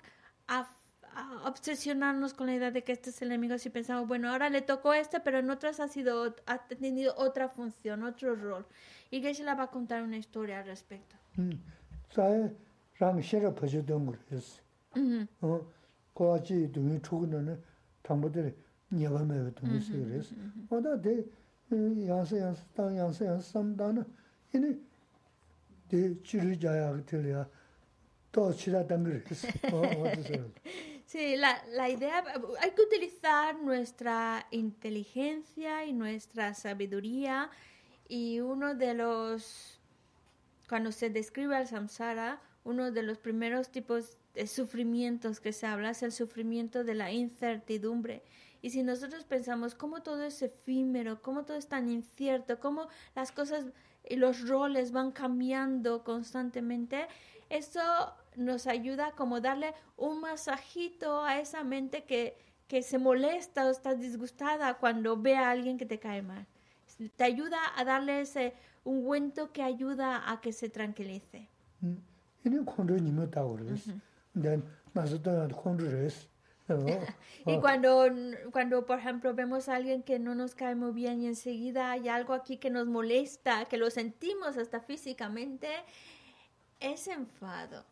obsesionarnos con la idea de que este es el enemigo si pensamos, bueno, ahora le tocó este, pero en otras ha sido, ha tenido otra función, otro rol Y Geshe la va a contar una historia al respecto.
음, 사에 랑 싫어 버주던 거 했어.
Ujú.
어, 거지 동이 추구는 당부들이 녀밤에 동이 그랬어. 어다 대 양세 양세 땅 양세 양세 삼다는 이니 데 치르자야 그텔이야 또 치라 당그레스 어 어디서
Sí, la, la idea, hay que utilizar nuestra inteligencia y nuestra sabiduría y uno de los, cuando se describe al samsara, uno de los primeros tipos de sufrimientos que se habla es el sufrimiento de la incertidumbre. Y si nosotros pensamos cómo todo es efímero, cómo todo es tan incierto, cómo las cosas y los roles van cambiando constantemente, eso nos ayuda como darle un masajito a esa mente que, que se molesta o está disgustada cuando ve a alguien que te cae mal te ayuda a darle ese ungüento que ayuda a que se tranquilice. Y cuando, cuando, por ejemplo, vemos a alguien que no nos cae muy bien y enseguida hay algo aquí que nos molesta, que lo sentimos hasta físicamente, es enfado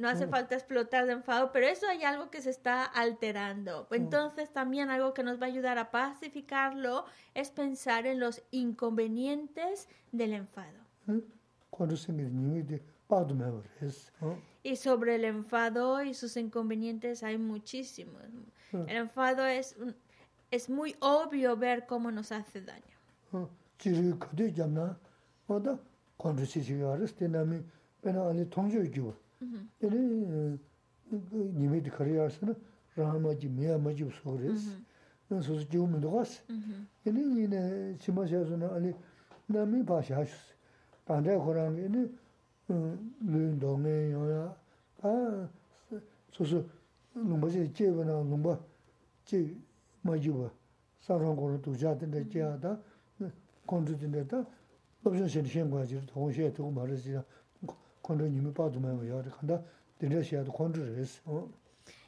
no hace falta explotar de enfado, pero eso hay algo que se está alterando. Entonces también algo que nos va a ayudar a pacificarlo es pensar en los inconvenientes del enfado. Y sobre el enfado y sus inconvenientes hay muchísimos. El enfado es, es muy obvio ver cómo nos hace daño.
Ele nime de kariyarsa rahamaji, meyamaji usuğurez. Nan sosu jivu mindoğaz. Ele yine sima şahsuna ali nami başı haşus. Pandaya korang ele lüyün doğne yoya. Sosu lumba se jeva na lumba je maji wa. Sarang koru tuja dinda jea da, kondu dinda da. Lopshan shen shen kwa jiru, tong shea tuku marasina.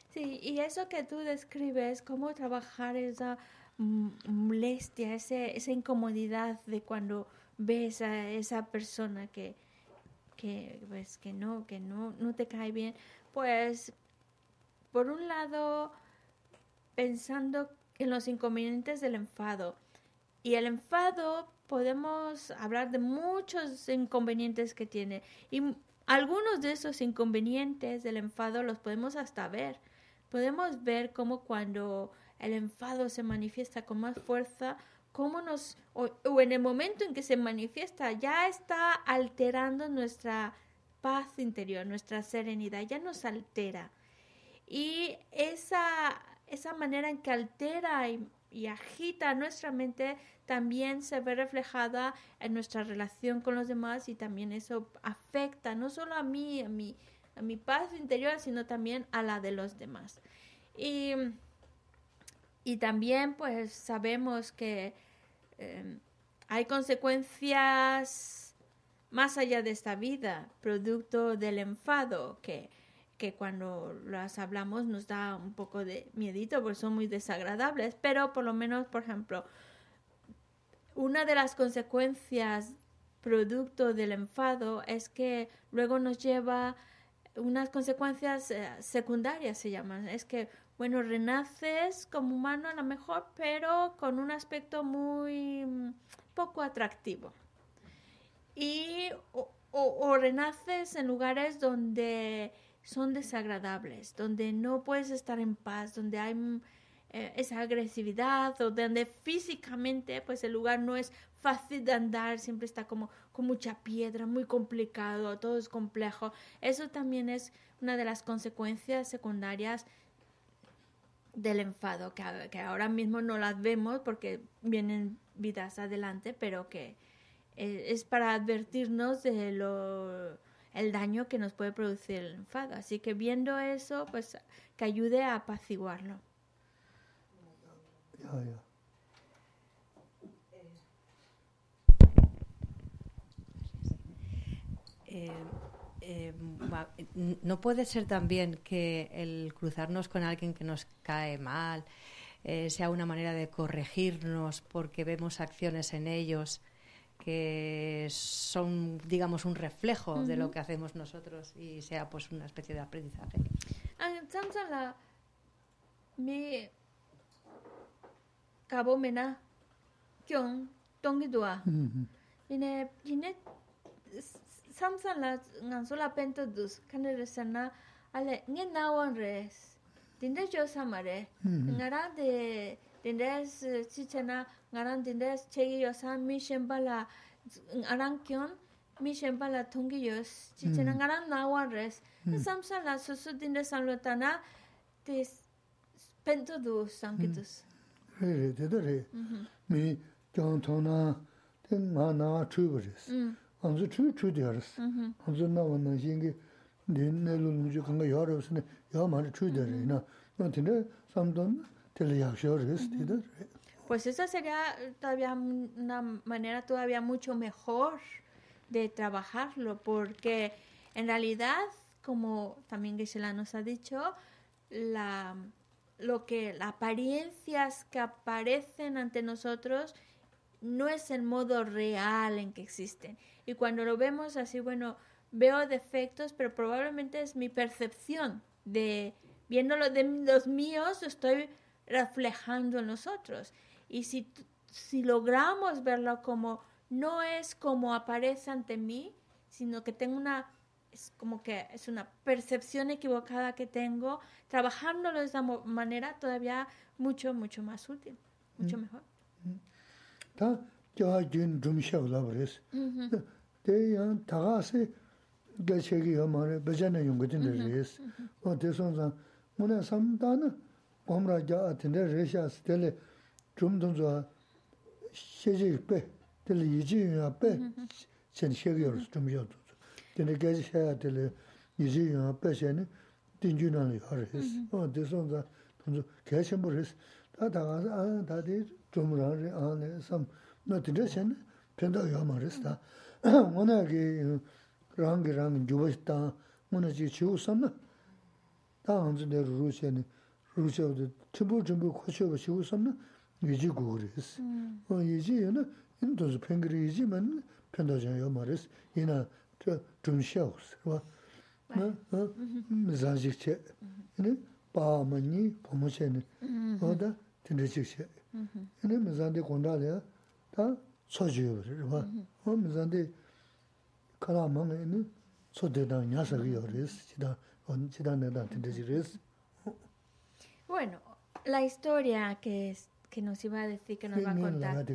Sí, y eso que tú describes, cómo trabajar esa mm, molestia, ese, esa incomodidad de cuando ves a esa persona que, que, pues, que no, que no, no te cae bien, pues por un lado pensando en los inconvenientes del enfado. Y el enfado podemos hablar de muchos inconvenientes que tiene. Y algunos de esos inconvenientes del enfado los podemos hasta ver. Podemos ver cómo cuando el enfado se manifiesta con más fuerza, cómo nos, o, en el momento en que se manifiesta, ya está alterando nuestra paz interior, nuestra serenidad, ya nos altera. Y esa, esa manera en que altera y, y agita nuestra mente también se ve reflejada en nuestra relación con los demás y también eso afecta no solo a mí, a mi, a mi paz interior, sino también a la de los demás. Y, y también pues sabemos que eh, hay consecuencias más allá de esta vida, producto del enfado, que, que cuando las hablamos nos da un poco de miedito porque son muy desagradables, pero por lo menos, por ejemplo, una de las consecuencias producto del enfado es que luego nos lleva unas consecuencias eh, secundarias, se llaman. Es que, bueno, renaces como humano a lo mejor, pero con un aspecto muy mm, poco atractivo. Y o, o- o renaces en lugares donde son desagradables, donde no puedes estar en paz, donde hay mm, eh, esa agresividad o donde físicamente pues el lugar no es fácil de andar, siempre está como con mucha piedra, muy complicado, todo es complejo. Eso también es una de las consecuencias secundarias del enfado, que, que ahora mismo no las vemos porque vienen vidas adelante, pero que eh, es para advertirnos de lo el daño que nos puede producir el enfado. Así que viendo eso, pues que ayude a apaciguarlo.
Eh, eh, no puede ser también que el cruzarnos con alguien que nos cae mal eh, sea una manera de corregirnos porque vemos acciones en ellos que son, digamos, un reflejo de lo que hacemos nosotros y sea pues una especie de aprendizaje.
Ah, mi kabo mena kyong tongi dua.
음
Ine ine samsa la nganso la pento dus kana resana ale nge nawon res dinde jo samare ngara de dindes chichena Hmm. ngaran dinde chegi yosan mi shembala arang kyon mi shembala thungi yos chi
chena
ngaran nawa res. Hmm. Samsala susu dinde sanlotana tis pento du sankitus
hmm. re de de re.
Mhm.
Mi kyon thona ten ma na chu
bres
amzu chu chu de res.
Mhm.
Amzu na wan na jingi den ne lu mu ju kang yo res ne yo ma chu de re na. Mhm. No tinde samdon tel ya sho res de de re.
Pues esa sería todavía una manera todavía mucho mejor de trabajarlo, porque en realidad, como también Gisela nos ha dicho, la, lo que las apariencias que aparecen ante nosotros no es el modo real en que existen. Y cuando lo vemos así, bueno, veo defectos, pero probablemente es mi percepción de viéndolo de los míos, estoy reflejando en los otros. Y si, si logramos verlo como no es como aparece ante mí, sino que tengo una es como que es una percepción equivocada que tengo, trabajándolo de esa manera todavía mucho, mucho más útil, mucho mejor.
좀더 시지 빼 들
이지야
빼 전시해요 좀 요도 근데 계속 해야 될 이지야 빼세는 딘준을 하래스 어. 대선자 좀 계속 버스 다 다가서 아 다들 좀 하래 안에 섬 너드레션 편도 요마르스다. 오늘게 랑기랑 주버스다 오늘 지 지우섬나? 다 한진데 루시에는 루시오도 티부 준비 고쳐서 지우섬나? 유지 고그리스 어 유지에는 인도스 펭그리지만 편도장요 말이스 이나 저 좀샤우스 와 미자지체 이네 바마니 보모체네 어다 딘데지체 이네 미잔데 곤다레 다 소지요 와 어, 미잔데 카라망에 이네 소데다 냐서기요 그리스 지다 온 지다 내다 딘데지레스
Bueno, la historia que es que nos iba a decir, que nos va a contar.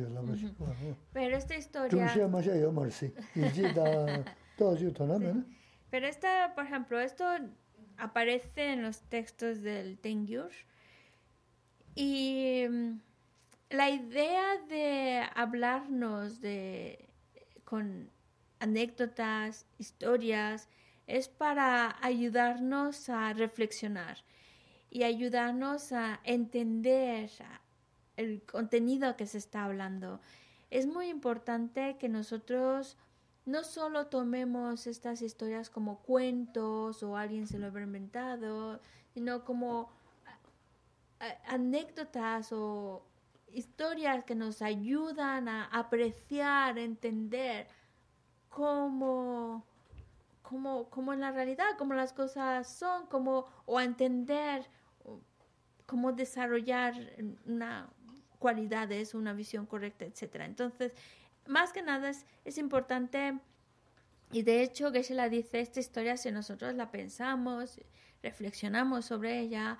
Pero esta historia... Pero esta, por ejemplo, esto aparece en los textos del Tengyur. Y mm, la idea de hablarnos de, con anécdotas, historias, es para ayudarnos a reflexionar y ayudarnos a entender el contenido que se está hablando. Es muy importante que nosotros no solo tomemos estas historias como cuentos o alguien se lo habrá inventado, sino como anécdotas o historias que nos ayudan a apreciar, entender cómo, cómo, cómo en la realidad, cómo las cosas son, cómo, o a entender cómo desarrollar una cualidades, una visión correcta, etcétera. Entonces, más que nada es, es importante, y de hecho Geshe-la dice, esta historia si nosotros la pensamos, reflexionamos sobre ella,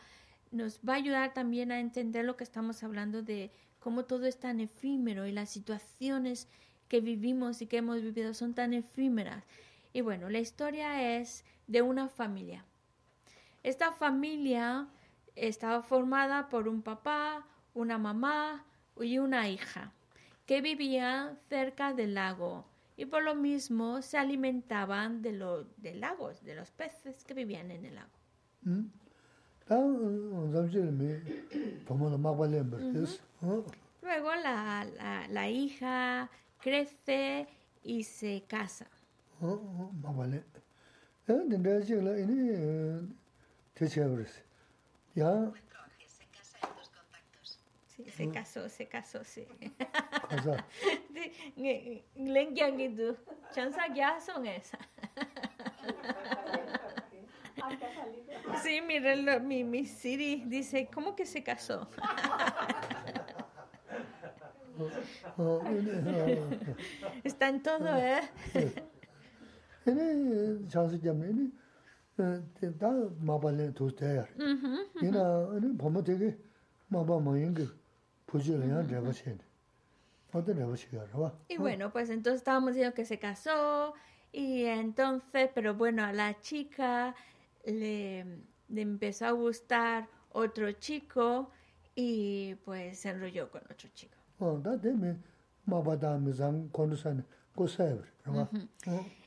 nos va a ayudar también a entender lo que estamos hablando de cómo todo es tan efímero y las situaciones que vivimos y que hemos vivido son tan efímeras. Y bueno, la historia es de una familia. Esta familia estaba formada por un papá, una mamá y una hija que vivían cerca del lago y por lo mismo se alimentaban de los de lagos, de los peces que vivían en el lago.
Lembar res.
Luego la, la, la hija crece y se casa.
Magwa le. Eh, dindra chik la ini, te che res. Ya,
Sí, se casó, se casó, sí.
kaza.
Sí, nge- Lengyangidu, chansa ya son esa. Sí, mi, reloj, mi, mi Siri dice, ¿cómo que se casó? Está en todo, ¿eh?
Ene chansi jamne ene da pomo mayinge
y bueno, pues entonces estábamos diciendo que se casó y entonces, pero bueno, a la chica le, empezó a gustar otro chico y pues se enrolló con otro chico.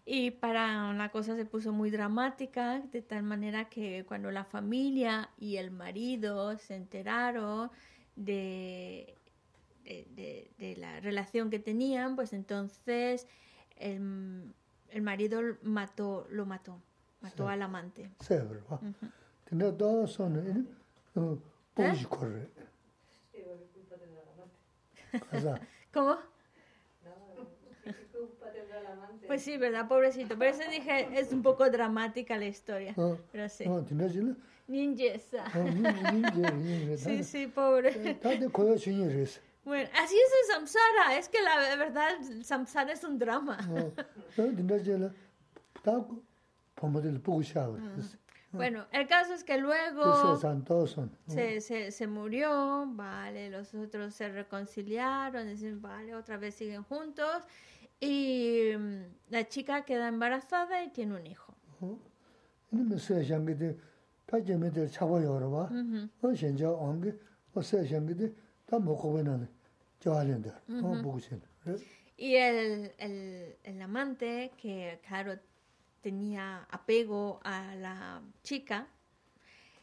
Y para la cosa se puso muy dramática, de tal manera que cuando la familia y el marido se enteraron, de, de, de, de la relación que tenían, pues entonces el, el marido mató, lo mató, mató
sí.
al amante.
Sí, ¿verdad? Uh -huh. todos son, ¿eh? No, ¿Eh? corre.
¿Cómo? Pues sí, ¿verdad? Pobrecito. Por eso dije, es un poco dramática la historia.
Ah,
Pero sí.
Ah,
Ninjesa. sí, sí, pobre. Bueno, así es el samsara. Es que la verdad, el samsara es un drama.
Ah.
Bueno, el caso es que luego se, se, se, murió, vale, los otros se reconciliaron, dicen, vale, otra vez siguen juntos y mm, la chica queda embarazada y tiene un hijo.
다제메들 차고 열어 봐.
Ujú.
어, 현재 온게 어 세상게데 다 먹고 보는 저하는데. 어, 보고 싶어. 그래?
Y el, el, el amante, que claro, tenía apego a la chica,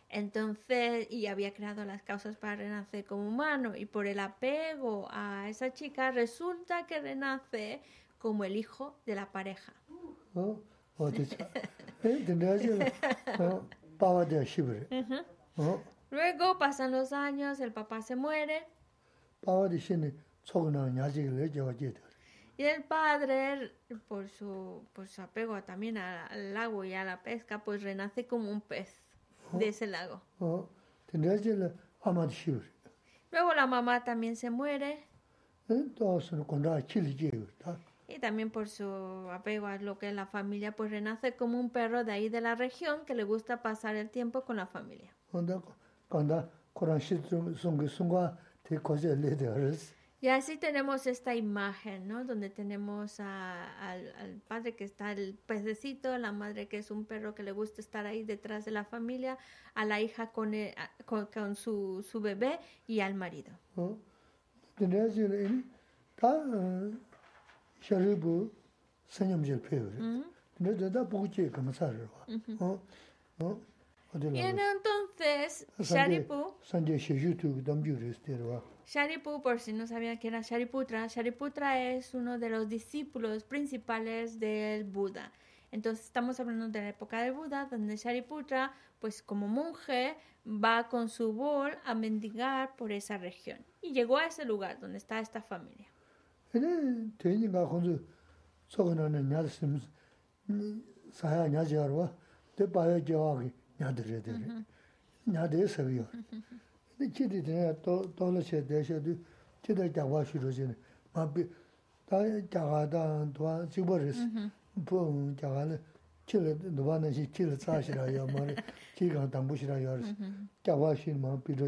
entonces, y había creado las causas para renacer como humano, y por el apego a esa chica, resulta que renace como el hijo de la pareja. Luego pasan los años, el papá se muere. Y el padre, por su, por su apego también al lago y a la pesca, pues renace como un pez de ese lago. Luego la mamá también se muere y también por su apego a lo que es la familia, pues renace como un perro de ahí de la región que le gusta pasar el tiempo con la familia. Y así tenemos esta imagen, ¿no? Donde tenemos a, al, al, padre que está el pececito, la madre que es un perro que le gusta estar ahí detrás de la familia, a la hija con, el, con, con su, su, bebé y al marido.
어, 근데지 다 셔르부 선염질 페어. 근데 다 보고지 감사를 봐. 어, 어, 어디
Y
나.
entonces,
산제
Sharipu,
산제 시주투 담주르스 데르와.
Sharipu, por si no sabían que era Shariputra, Shariputra es uno de los discípulos principales del Buda. Entonces estamos hablando de la época del Buda, donde Shariputra, pues como monje, va con su bol a mendigar por esa región. Y llegó a ese lugar donde está esta familia.
근데 대인가 혼자 속어나는 야스임 사야 야지하러 대 바에 저기 야들에 돼. 야데 서요. 근데 지리들 또 돌아서 대셔도 지들 자와 쉬러지네. 마비 다 자가다 도와 지버리스. 뭐 자가는 칠 노바는 시 칠, 사시라요 뭐 지가 담부시라요. 자와 쉬는 마 비러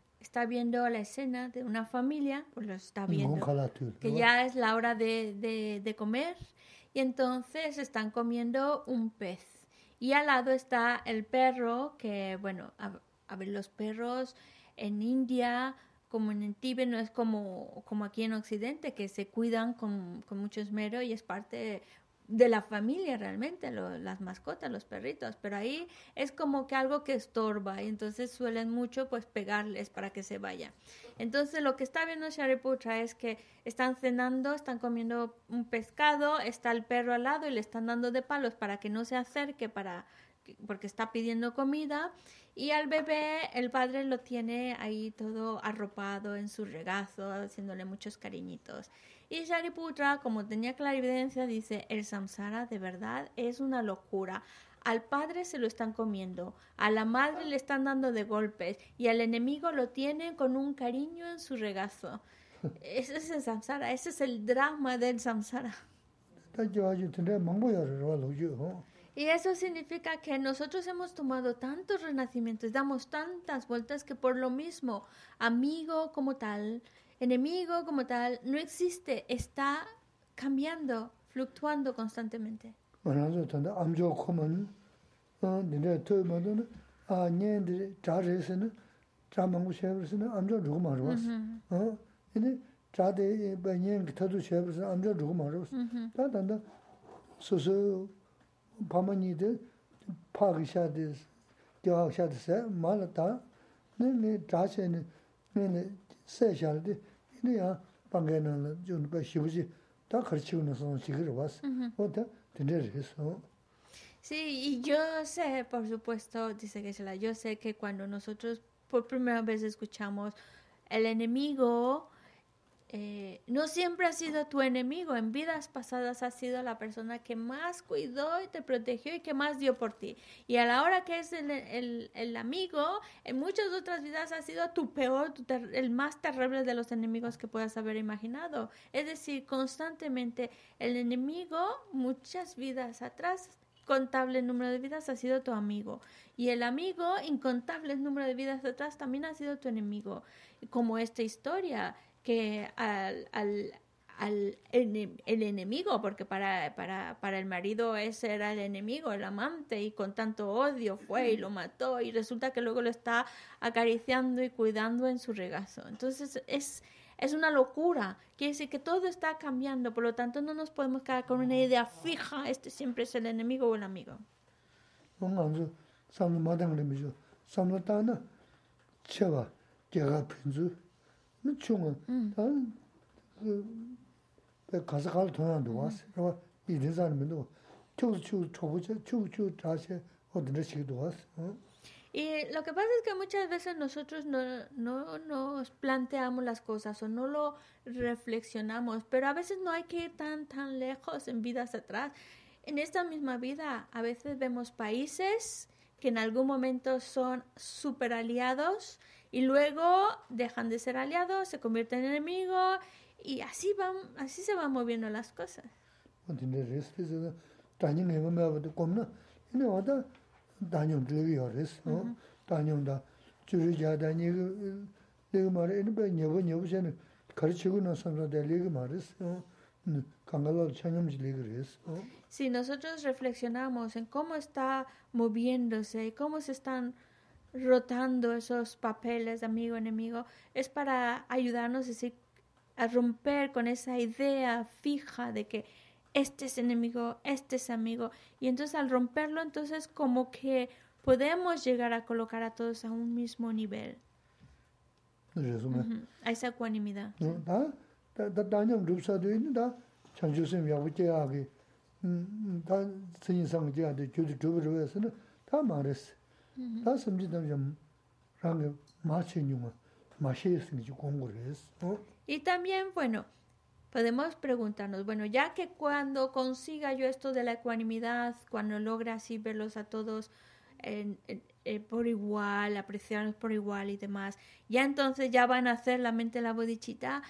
está viendo la escena de una familia, pues lo está viendo, que ya es la hora de, de, comer, y entonces están comiendo un pez. Y al lado está el perro, que bueno, a, a ver, los perros en India como en el Tíbet no es como, como aquí en Occidente, que se cuidan con, con, mucho esmero y es parte de la familia realmente, las mascotas, los perritos, pero ahí es como que algo que estorba y entonces suelen mucho pues pegarles para que se vayan. Entonces lo que está viendo Shariputra es que están cenando, están comiendo un pescado, está el perro al lado y le están dando de palos para que no se acerque para porque está pidiendo comida y al bebé el padre lo tiene ahí todo arropado en su regazo, haciéndole muchos cariñitos. Y Shariputra, como tenía clarividencia, dice, el samsara de verdad es una locura. Al padre se lo están comiendo, a la madre le están dando de golpes y al enemigo lo tienen con un cariño en su regazo. Ese es el samsara, ese es el drama del samsara. Y eso significa que nosotros hemos tomado tantos renacimientos, damos tantas vueltas que por lo mismo, amigo como tal, enemigo como tal, no existe, está cambiando, fluctuando constantemente.
Uh -huh pāmañi de pākishā de sē mā la tā de la yō tā o tā
Sí, y yo sé, por supuesto, dice que yo sé que cuando nosotros por primera vez escuchamos el enemigo, eh, no siempre ha sido tu enemigo, en vidas pasadas ha sido la persona que más cuidó y te protegió y que más dio por ti. Y a la hora que es el, el- amigo, en muchas otras vidas ha sido tu peor, el más terrible de los enemigos que puedas haber imaginado. Es decir, constantemente el enemigo, muchas vidas atrás, contable número de vidas ha sido tu amigo. Y el amigo, incontables número de vidas atrás, también ha sido tu enemigo. Como esta historia, que al, al, al ene- el enemigo, porque para, para, para el marido ese era el enemigo, el amante, y con tanto odio fue y lo mató, y resulta que luego lo está acariciando y cuidando en su regazo. Entonces es, es una locura, quiere decir que todo está cambiando, por lo tanto no nos podemos quedar con una idea fija, este siempre es el enemigo o el amigo.
뭔가서 삼로 마당님이죠. 삼로 따나 쳐봐. 제가 핀주. 뭐 총은 다그 가서 갈 돈도 왔어. 그러고 이런 사람도 초초 초보자 초초 다시 어디를 시기도 왔어. 어?
Y lo que pasa es que muchas veces nosotros no, no nos planteamos las cosas o no lo reflexionamos, pero a veces no hay que ir tan, tan lejos en vidas atrás. En esta misma vida a veces vemos países que en algún momento son super aliados y luego dejan de ser aliados, se convierten en enemigos y así van, así se van moviendo las cosas. Si nosotros reflexionamos en cómo está moviéndose y cómo se están rotando esos papeles de amigo enemigo es para ayudarnos a romper con esa idea fija de que este es enemigo, este es amigo. Y entonces al romperlo, entonces como que podemos llegar a colocar a todos a un mismo nivel. A esa ecuanimidad
다, 다, 다녀 룹사도 있는다. 장주선 야구제하게, 음, 다, 선인상 제한테 주도 주부를 해서는 다 말했어. 다 섬지다 좀, 랑에 마치뉴마, 마시에스니 공부를 했어. 어?
Y también, bueno, podemos preguntarnos, bueno, ya que cuando consiga yo esto de la ecuanimidad, cuando logre así verlos a todos en- en- eh, por igual, apreciarlos por igual y demás, ya entonces ya van a hacer la mente de la bodichita.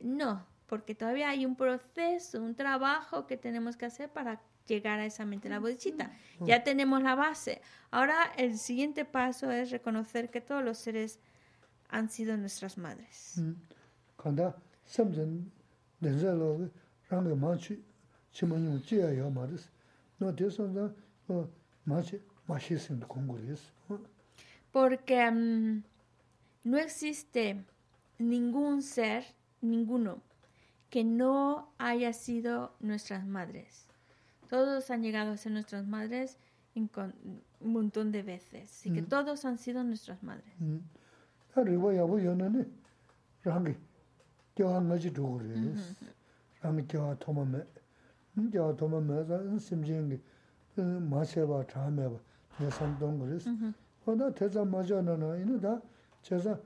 No, porque todavía hay un proceso, un trabajo que tenemos que hacer para llegar a esa mente, la bodhichitta. Ya tenemos la base. Ahora el siguiente paso es reconocer que todos los seres han sido nuestras madres. Porque mm, no existe ningún ser, ninguno, que no haya sido nuestras madres. Todos han llegado a ser nuestras madres incon- un montón de veces. Así que
Mm.
todos han sido nuestras madres.
음. 다 리고 야부 연네. 랑게 교한 가지 두고 그래. 랑게 교 토마메. 음, 교 토마메 자 심진게 그 마세바 참메바. 내 삼동 그랬어. 어나 대자 맞아나나 이노다 제가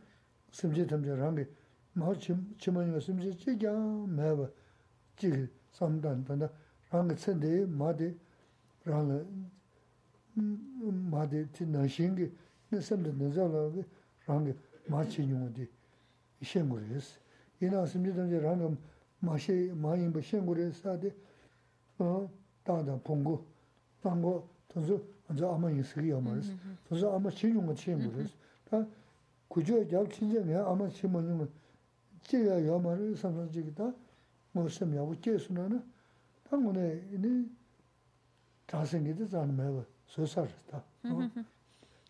심지 탐제 랑게 마치 치마니가 심지 찌냐 매바 찌 삼단단다 rāngi tsende mādi rāngi mādi tī nāshingi nā samda nāzā rāngi rāngi māchi nyungu di shengu rēs. Yinā samdi tamzi rāngi māshi māyinba shengu rēs sādi tānda pōngu, pōngu tanzu anza āma yinsikī yāma rēs, mm-hmm. tanzu āma chi nyungu shengu rēs. Mm-hmm. Tā kujo yab chinja ngā āma chi ma nyungu chi yā yāma rēs samsa chigi tā mō sam yabu 당문에 이 자생기도 잘 매고 소사르다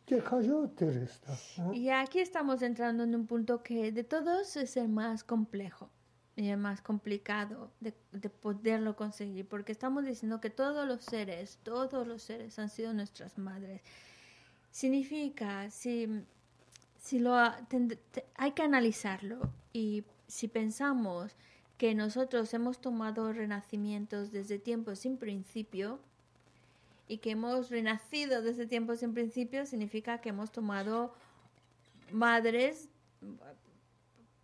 que cayó Teresa.
Y aquí estamos entrando en un punto que de todos es el más complejo y el más complicado de, de, poderlo conseguir, porque estamos diciendo que todos los seres, todos los seres han sido nuestras madres. Significa, si, si lo ten, te, hay que analizarlo y si pensamos que nosotros hemos tomado renacimientos desde tiempos sin principio y que hemos renacido desde tiempos sin principio, significa que hemos tomado madres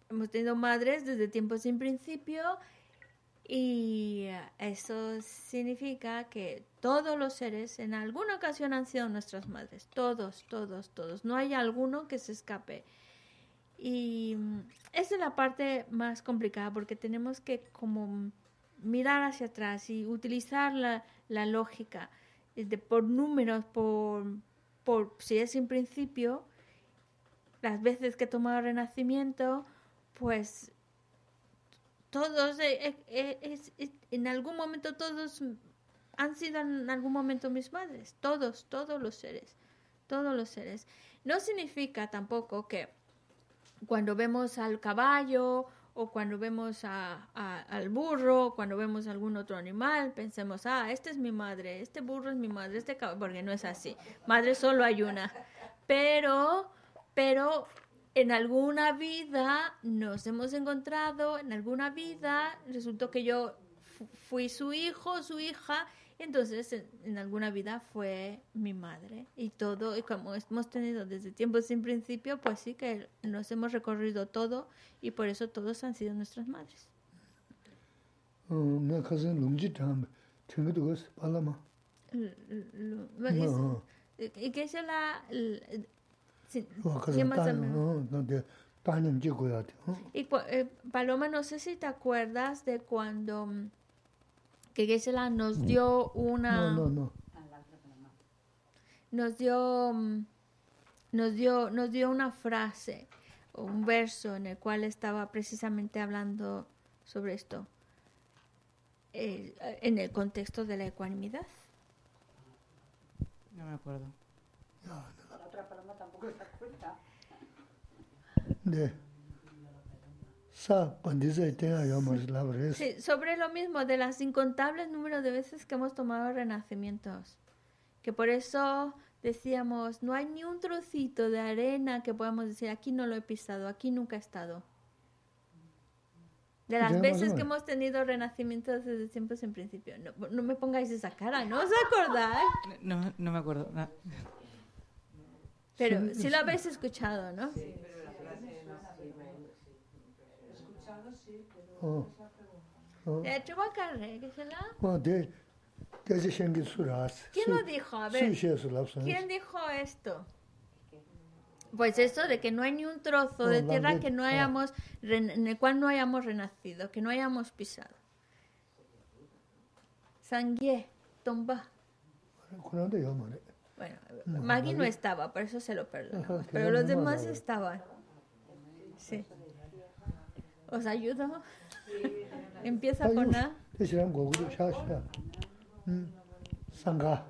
hemos tenido madres desde tiempos sin principio y eso significa que todos los seres en alguna ocasión han sido nuestras madres, todos, todos, todos, no hay alguno que se escape. Y esa es la parte más complicada porque tenemos que como mirar hacia atrás y utilizar la, la lógica de, por números, por, por si es sin principio, las veces que he tomado renacimiento, pues todos, eh, eh, es, es, en algún momento todos han sido en algún momento mis madres, todos, todos los seres, todos los seres. No significa tampoco que cuando vemos al caballo o cuando vemos a, a, al burro, cuando vemos algún otro animal, pensemos, ah, este es mi madre, este burro es mi madre, este caballo, porque no es así. Madre solo hay una. Pero, pero en alguna vida nos hemos encontrado, en alguna vida resultó que yo fui su hijo, su hija, entonces en, en, alguna vida fue mi madre. Y todo, y como hemos tenido desde tiempos sin principio, pues sí que nos hemos recorrido todo y por eso todos han sido nuestras madres. ¿Y qué es la, Paloma, no sé si te acuerdas de cuando que Gesela nos dio una...
No, no, no.
Nos dio, nos dio, nos dio una frase, un verso en el cual estaba precisamente hablando sobre esto, eh, en el contexto de la ecuanimidad.
No me acuerdo.
No, no.
La otra paloma tampoco se acuerda.
네.
Sí, sobre lo mismo de las incontables números de veces que hemos tomado renacimientos. Que por eso decíamos, no hay ni un trocito de arena que podamos decir, aquí no lo he pisado, aquí nunca he estado. De las veces que hemos tenido renacimientos desde tiempos en principio. No, no me pongáis esa cara, ¿no os acordáis?
No, no me acuerdo. No.
Pero sí, sí lo habéis escuchado, ¿no?
Sí, pero la frase no así, me... Escuchado
eh, Chewbacca regresó. Eh, bueno, Suras.
¿Quién lo dijo? A ver, ¿quién dijo esto? Pues esto de que no hay ni un trozo de tierra que no hayamos, en el cual no hayamos renacido, que no hayamos pisado. Sangye, tomba. Bueno, Maggie no estaba, por eso se lo perdonamos, pero los demás estaban. Sí. ¿Os ayudo? Empieza
por na. Te serán gogo sha sha. Sangha.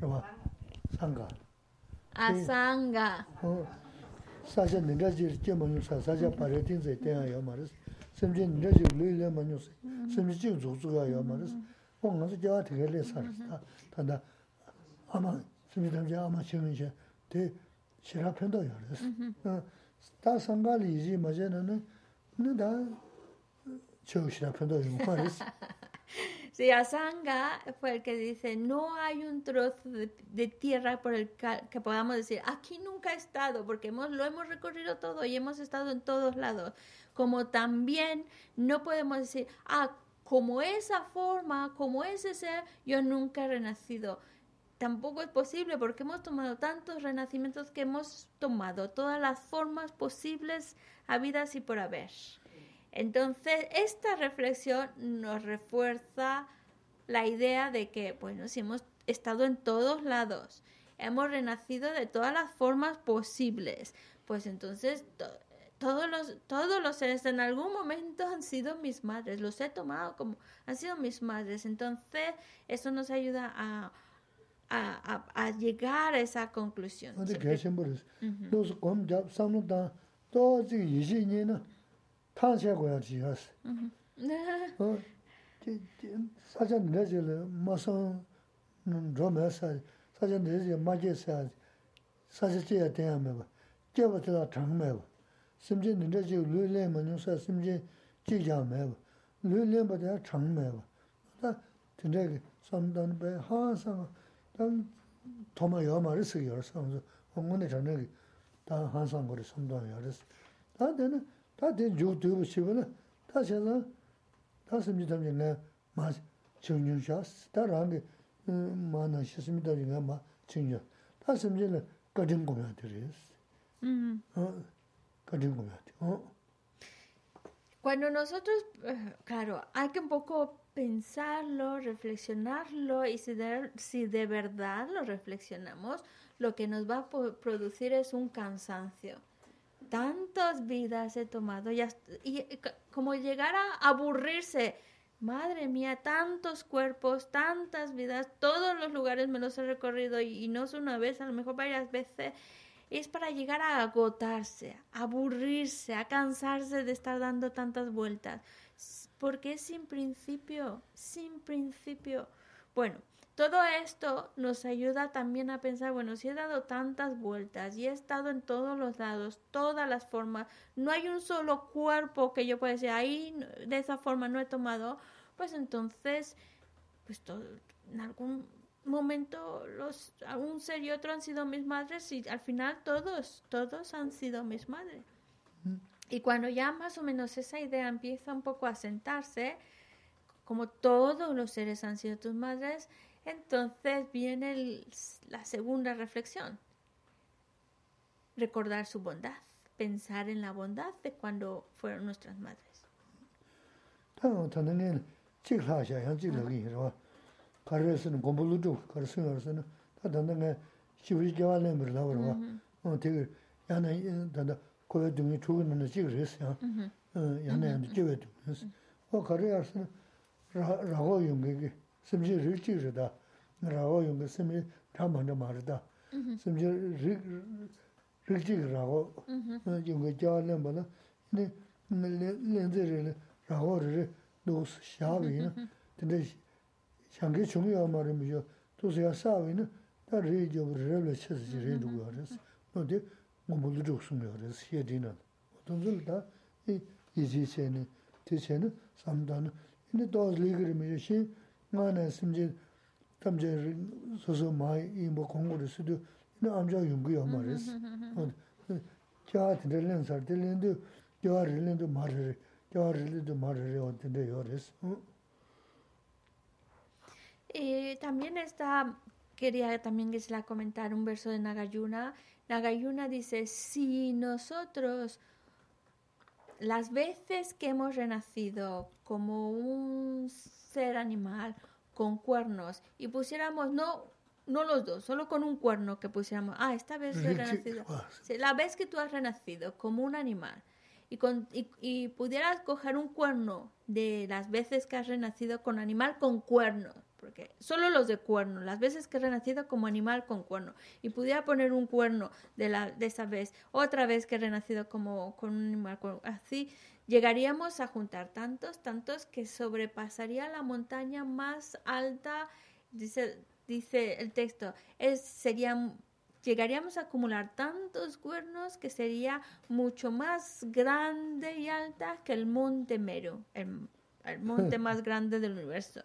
Rama. Sangha. A sangha. Saja ninda ji ke manyu sa saja pare tin ze te ya maris. Semje ninda ji lu le manyu se. Semje ji zu zu ya maris. Ong na ja te le sa ta. Ta da ama semje dam ja ama chemin je. Te shira pendo ya res. Ta sangha li ji ma je na na. Ne da
Sí, Asanga fue el que dice, no hay un trozo de, de tierra por el que podamos decir, aquí nunca he estado, porque hemos, lo hemos recorrido todo y hemos estado en todos lados. Como también no podemos decir, ah, como esa forma, como ese ser, yo nunca he renacido. Tampoco es posible porque hemos tomado tantos renacimientos que hemos tomado todas las formas posibles habidas y por haber. Entonces, esta reflexión nos refuerza la idea de que, bueno, si hemos estado en todos lados, hemos renacido de todas las formas posibles, pues entonces to- todos los, todos los seres en algún momento han sido mis madres, los he tomado como han sido mis madres. Entonces, eso nos ayuda a, a, a- a llegar a esa conclusión.
탄세고야 지었어.
Ujú.
어, 지- 지- 사전 내지를 무슨 로메사 사전 내지 마제사 사실 제야 대하면 제부터 정매 심지 내지 르레면 요사 심지 지자매 르레보다 정매 다 근데 삼단 배 항상 단 도마 여마를 쓰여 서서 공원에 전에 다 항상 거리 삼단 열었어 다 되는 다된 주도 시보는 다셔서 다습니다 내가 마 정윤샤스 다라게 마나 시스미다 내가 마 정윤 다습니다 거든 공연 드렸어
Ujú.
어 거든 공연 어
Cuando nosotros, eh, claro, hay que un poco pensarlo, reflexionarlo y si de, si de verdad lo reflexionamos, lo que nos va a po- producir es un cansancio. Tantas vidas he tomado y, y, eh, como llegar a aburrirse. Madre mía, tantos cuerpos, tantas vidas, todos los lugares me los he recorrido y, y no es una vez, a lo mejor varias veces es para llegar a agotarse, a aburrirse, a cansarse de estar dando tantas vueltas. Porque es sin principio, sin principio. Bueno, todo esto nos ayuda también a pensar, bueno, si he dado tantas vueltas y he estado en todos los lados, todas las formas, no hay un solo cuerpo que yo pueda decir, ahí de esa forma no he tomado, pues entonces, pues todo, en algún momento los un ser y otro han sido mis madres y al final todos todos han sido mis madres. Y cuando ya más o menos esa idea empieza un poco a sentarse como todos los seres han sido tus madres entonces viene el- la segunda reflexión recordar su bondad pensar en la bondad de cuando fueron nuestras madres
는 찍하셔 양 찍으기 그 가르스는 공부도 좀 가르스는 다 다는 시비 개발을 뭐 나오고 어 되게 야나 다다 고여 등이 죽는 찍으셨어요
Ujú.
어 야나 찍어도 그래서 어 가르스는 라고 용게 심지 르치르다 라고 용게 심지 담만도 말다 심지 르 르치라고
Ujú.
어 용게 자는 뭐는 네 렌즈를 라고를 노스 샤비는 근데 상계 중요한 말이죠. 도서야 사위는 다 레디오를 쳐서 지레도 그랬어. 근데 뭐 모두 좋습니다. 그래서 해디는 어떤 줄다 이 이지세는 대체는 삼단은 근데 또 리그르면 시
también está, quería también que se la comentara un verso de Nagayuna. Nagayuna dice, si nosotros las veces que hemos renacido como un ser animal con cuernos y pusiéramos, no, no los dos, solo con un cuerno que pusiéramos, ah, esta vez he renacido. Sí, la vez que tú has renacido como un animal y, con, y, y pudieras coger un cuerno de las veces que has renacido con animal con cuerno, porque solo los de cuerno, las veces que he renacido como animal con cuerno, y pudiera poner un cuerno de, la, de esa vez, otra vez que he renacido como con un animal, con- así llegaríamos a juntar tantos, tantos que sobrepasaría la montaña más alta, dice, dice el texto, es, sería llegaríamos a acumular tantos cuernos que sería mucho más grande y alta que el monte Meru, el, el monte más grande del universo.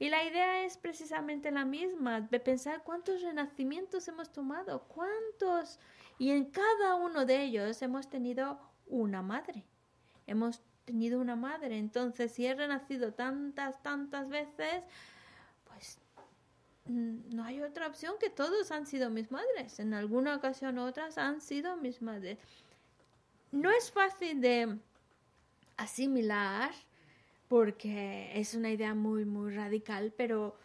Y la idea es precisamente la misma, de pensar cuántos renacimientos hemos tomado, cuántos, y en cada uno de ellos hemos tenido una madre. Hemos tenido una madre. Entonces, si he renacido tantas, tantas veces, pues mm, no hay otra opción que todos han sido mis madres. En alguna ocasión u otras han sido mis madres. No es fácil de asimilar porque es una idea muy, muy radical, pero,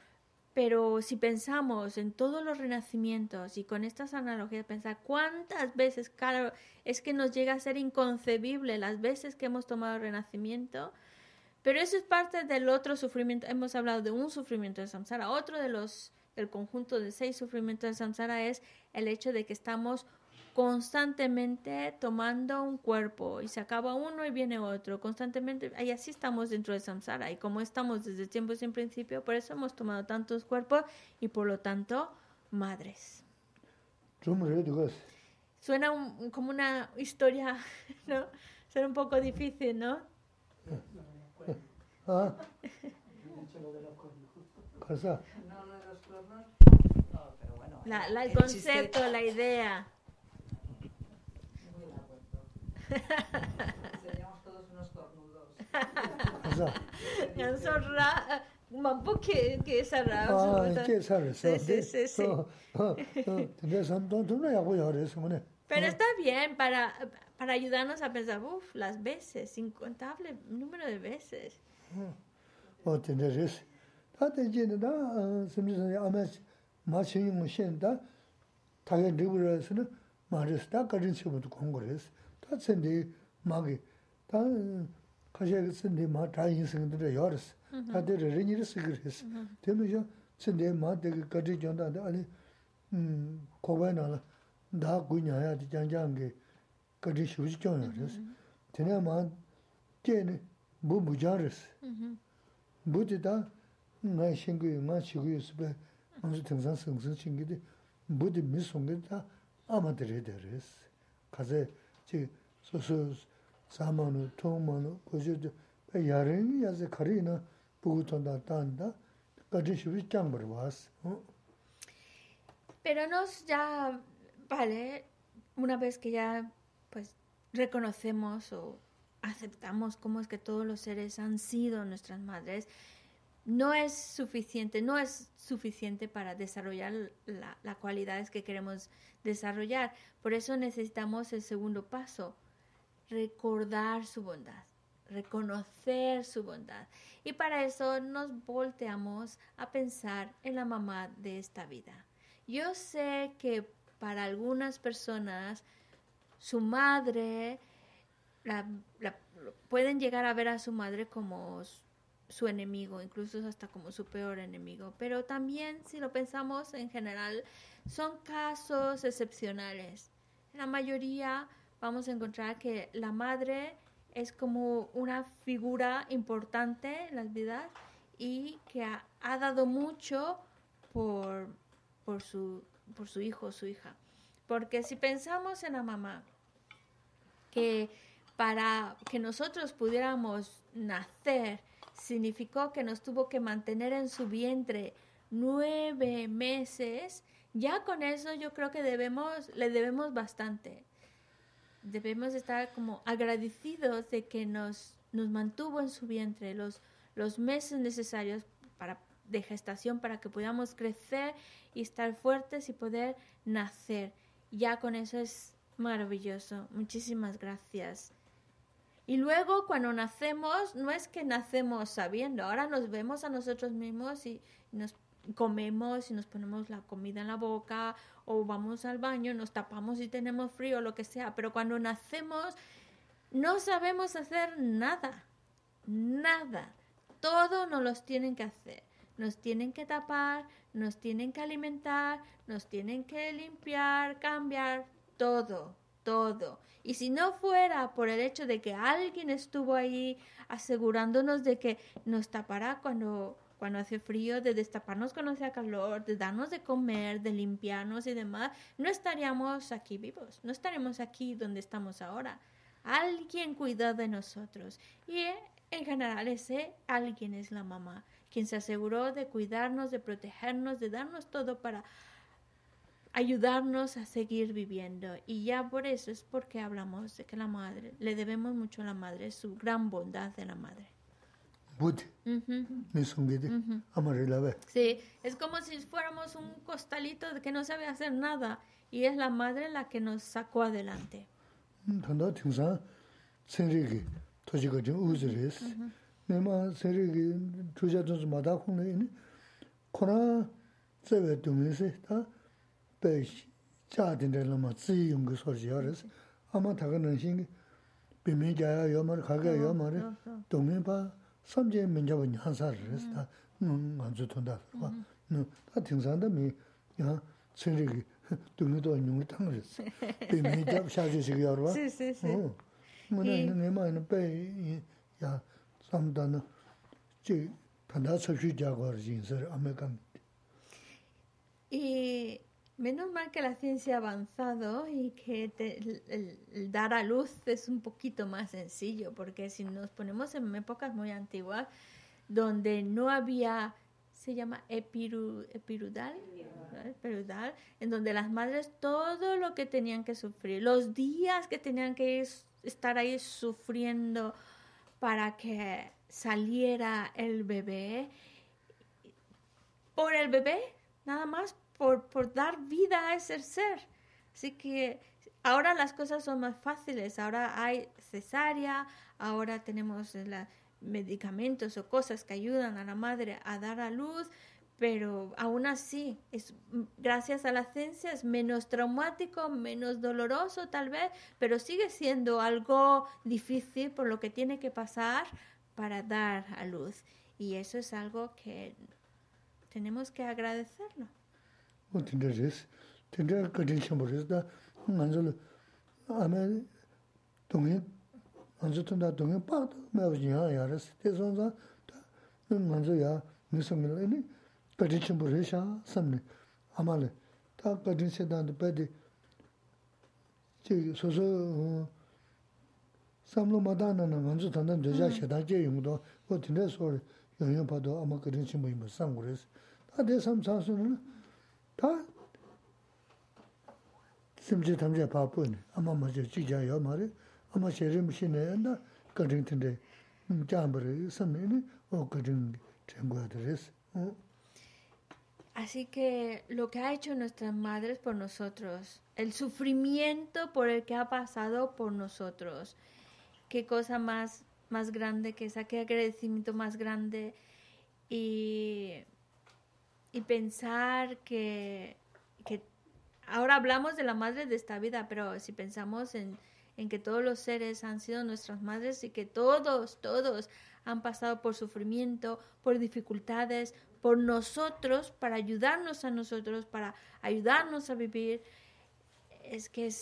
pero si pensamos en todos los renacimientos y con estas analogías, pensar cuántas veces, claro, es que nos llega a ser inconcebible las veces que hemos tomado renacimiento, pero eso es parte del otro sufrimiento. Hemos hablado de un sufrimiento de samsara. Otro de los, del conjunto de seis sufrimientos de samsara es el hecho de que estamos constantemente tomando un cuerpo y se acaba uno y viene otro, constantemente, y así estamos dentro de samsara. Y como estamos desde tiempo sin principio, por eso hemos tomado tantos cuerpos y por lo tanto, madres. Suena un, como una historia, ¿no? Suena un poco difícil, ¿no?
Ah.
La, la, el concepto, la idea.
Seríamos todos unos cornudos.
Yang sorra, mampu ke ke sarra.
Ah, ke sarra.
Sí, sí, sí, sí. Pero está bien para, para ayudarnos a pensar, uff, las veces, incontable número de veces.
Oh, tener eso. Ta te jine da, simri san ya ame ma chen yung shen da, ta gen ribu ra su na, ma res da 다 센디 마기 다 가셔 센디 마 다인 생들어 요르스. 다들 리니르스 그레스 되면요 센디 마 되게 거지 전다 아니 음 고바나.라 다 군야야 장장게 거지 쉬우지 좀 그래서 되냐 마 걔는 뭐 무자르스 부디다? 나 신고 나 치고 있으면 무슨 등산 성성 신기데 부디 미송게다 아마들이 되레스 가제 chī, sō sō, sāma nū, tōng ma nū, kōshī dhī, bā yārīngi yāzi kārī na, būgu tōndā tānda, gādhī shīvi kyāngbar wās.
Pero nos ya, vale, una vez que ya, pues, reconocemos o aceptamos cómo es que todos los seres han sido nuestras madres, no es suficiente, no es suficiente para desarrollar las la cualidades que queremos desarrollar. Por eso necesitamos el segundo paso, recordar su bondad, reconocer su bondad. Y para eso nos volteamos a pensar en la mamá de esta vida. Yo sé que para algunas personas su madre la, pueden llegar a ver a su madre como su enemigo, incluso hasta como su peor enemigo. Pero también, si lo pensamos en general, son casos excepcionales. En la mayoría vamos a encontrar que la madre es como una figura importante en las vidas y que ha, ha dado mucho por, por, su, por su hijo o su hija. Porque si pensamos en la mamá, que para que nosotros pudiéramos nacer, significó que nos tuvo que mantener en su vientre nueve meses, ya con eso yo creo que debemos, le debemos bastante. Debemos estar como agradecidos de que nos, nos mantuvo en su vientre los, los meses necesarios para, de gestación para que podamos crecer y estar fuertes y poder nacer. Ya con eso es maravilloso. Muchísimas gracias. Y luego cuando nacemos, no es que nacemos sabiendo, ahora nos vemos a nosotros mismos y nos comemos y nos ponemos la comida en la boca o vamos al baño, nos tapamos y tenemos frío, lo que sea, pero cuando nacemos no sabemos hacer nada, nada, todo nos los tienen que hacer, nos tienen que tapar, nos tienen que alimentar, nos tienen que limpiar, cambiar, todo, todo. Y si no fuera por el hecho de que alguien estuvo ahí asegurándonos de que nos tapará cuando, cuando hace frío, de destaparnos cuando hace calor, de darnos de comer, de limpiarnos y demás, no estaríamos aquí vivos, no estaríamos aquí donde estamos ahora. Alguien cuidó de nosotros. Y en general ese alguien es la mamá, quien se aseguró de cuidarnos, de protegernos, de darnos todo para ayudarnos a seguir viviendo. Y ya por eso es porque hablamos de que la madre, le debemos mucho a la madre, su gran bondad de la madre. Sí, es como si fuéramos un costalito de que no sabe hacer nada y es la madre la que nos sacó adelante.
bē chā tīndē lō mā tsī yōng kī sōr chī yā rēs. Āmā tā kā nāng shīng bē mē jā yā yō mā rē, kā kā yō mā rē, dō mē pā sām chē mē jā bā ñā sā rē rēs, tā ngā tsū tōng tā rē bā. Tā tīng sā tā mē yā tsī rē kī dō mē tō nyōng kī tāng rēs.
Bē mē jā
bā shā chī
shī
kī yā rē bā. Sī, sī, sī. Mō nā nē mā yā bē yā sām tā nā chī tā ndā
sab shū jā gā rē jīng sā rē, āmē kā mē. Menos mal que la ciencia ha avanzado y que te- el, dar a luz es un poquito más sencillo, porque si nos ponemos en épocas muy antiguas, donde no había, se llama epiru, epirudal. Epirudal, en donde las madres todo lo que tenían que sufrir, los días que tenían que estar ahí sufriendo para que saliera el bebé, por el bebé, nada más por, por dar vida a ese ser. Así que ahora las cosas son más fáciles, ahora hay cesárea, ahora tenemos la- medicamentos o cosas que ayudan a la madre a dar a luz, pero aún así, es, gracias a la ciencia es menos traumático, menos doloroso tal vez, pero sigue siendo algo difícil por lo que tiene que pasar para dar a luz. Y eso es algo que tenemos que agradecerlo.
o tinda res, tinda kadin shambu res, da nganzo ame dongi, nganzo tanda dongi paakda mewa jiyaa yaa res, te zonza, nganzo yaa nisamila, ini kadin shambu res yaa samni, amali, ta kadin sedanda padi, chigi soso samlo madana na nganzo tanda doja shedan che yungdo, o tinda sori, yonyon pado ama kadin shambu yungbo samgu res, ta de sam sansu nana, 다 심지 담제 바쁘네. 아마 먼저 지자요 말이 아마 제림 신에나 거든데 음 잠버리 섬네니 어 거든 전과들스. 어
Así que lo que ha hecho nuestras madres por nosotros, el sufrimiento por el que ha pasado por nosotros, qué cosa más, más grande que esa, qué agradecimiento más grande y, y pensar que, ahora hablamos de la madre de esta vida, pero si pensamos en, que todos los seres han sido nuestras madres y que todos, todos han pasado por sufrimiento, por dificultades, por nosotros, para ayudarnos a nosotros, para ayudarnos a vivir, es que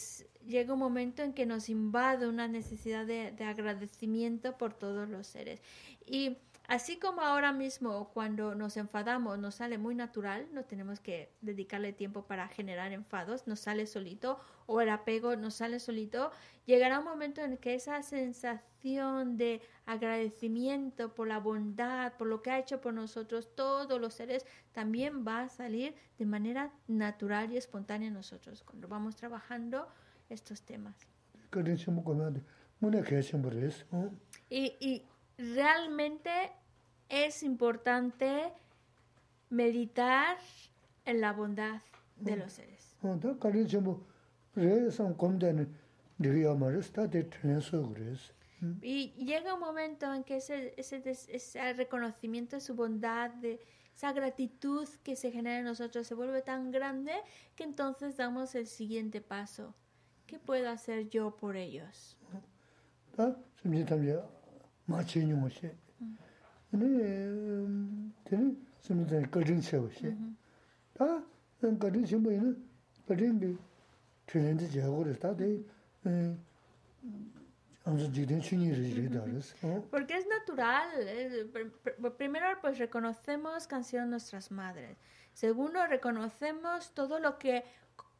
llega un momento en que nos invade una necesidad de, de agradecimiento por todos los seres. Y Así como ahora mismo cuando nos enfadamos nos sale muy natural, no tenemos que dedicarle tiempo para generar enfados, nos sale solito o el apego nos sale solito, llegará un momento en que esa sensación de agradecimiento por la bondad, por lo que ha hecho por nosotros todos los seres, también va a salir de manera natural y espontánea en nosotros cuando vamos trabajando estos temas. Y, y realmente es importante meditar en la bondad de los seres. Y llega un momento en que ese, ese, ese reconocimiento de su bondad, de esa gratitud que se genera en nosotros se vuelve tan grande que entonces damos el siguiente paso. ¿Qué puedo hacer yo por ellos?
Mm. 심지 담제 마치는 것이. 네 되는 심지 거든 세우시. 다 거든 심보이는 거든 그 트렌드 제거를 다데 음 아무튼 지든 춘이를 이르다르스. 어
Porque es natural. es- pr- pr- primero, pues reconocemos que han sido nuestras madres. Segundo, reconocemos todo lo que,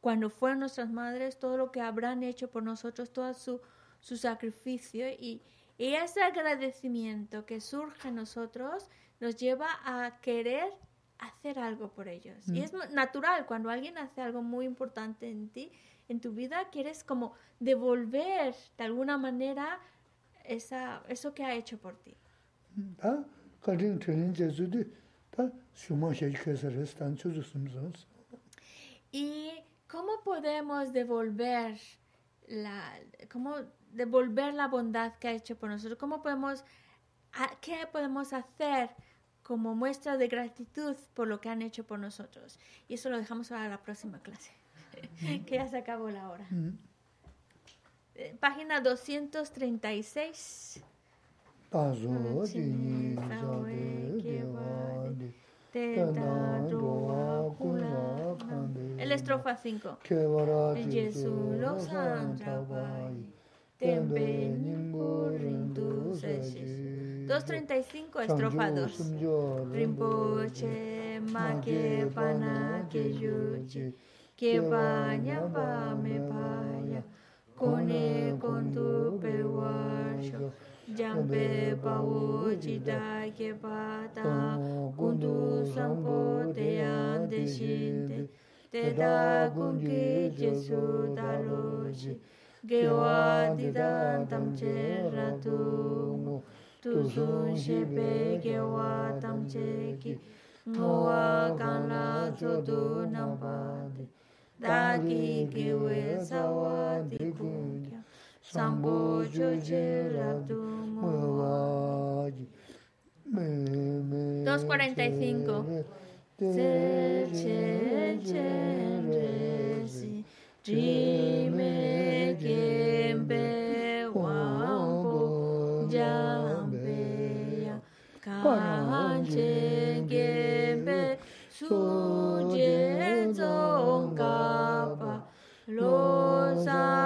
cuando fueron nuestras madres, todo lo que habrán hecho por nosotros, todo su, su sacrificio. Y, y ese agradecimiento que surge en nosotros nos lleva a querer hacer algo por ellos. Y es natural, cuando alguien hace algo muy importante en ti, en tu vida, quieres como devolver de alguna manera esa, eso que ha hecho por ti. ¿Y cómo podemos devolver la... cómo devolver la bondad que ha hecho por nosotros? ¿Cómo podemos, qué podemos hacer como muestra de gratitud por lo que han hecho por nosotros? Y eso lo dejamos para la próxima clase, que ya se acabó la hora. Eh, página 236. El estrofa 5. 235 estrofa 2. Rinpoche, ma que pana que yuche, que baña pa me paya, cone con tu peguacho. Jampe pa wo chita. que pata, con tu sampo te ande te da con que Jesús da loche gewa dida tu sun shepe gewa tamche ki nuwa kanla tsodu nampade
daki kiwe
245 ji me gembe wambo jambe ya, kan che gembe su je zong ka pa, lo san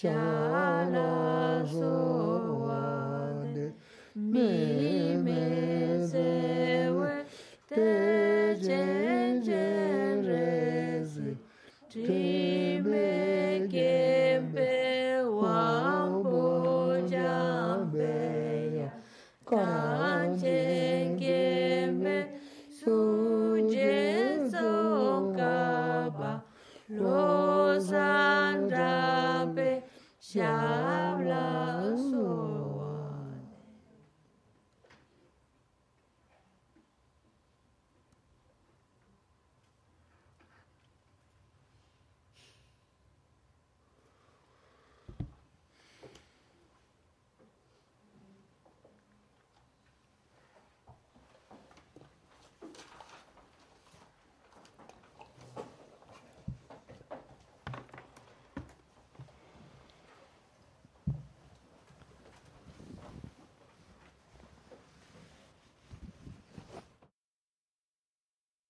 pe,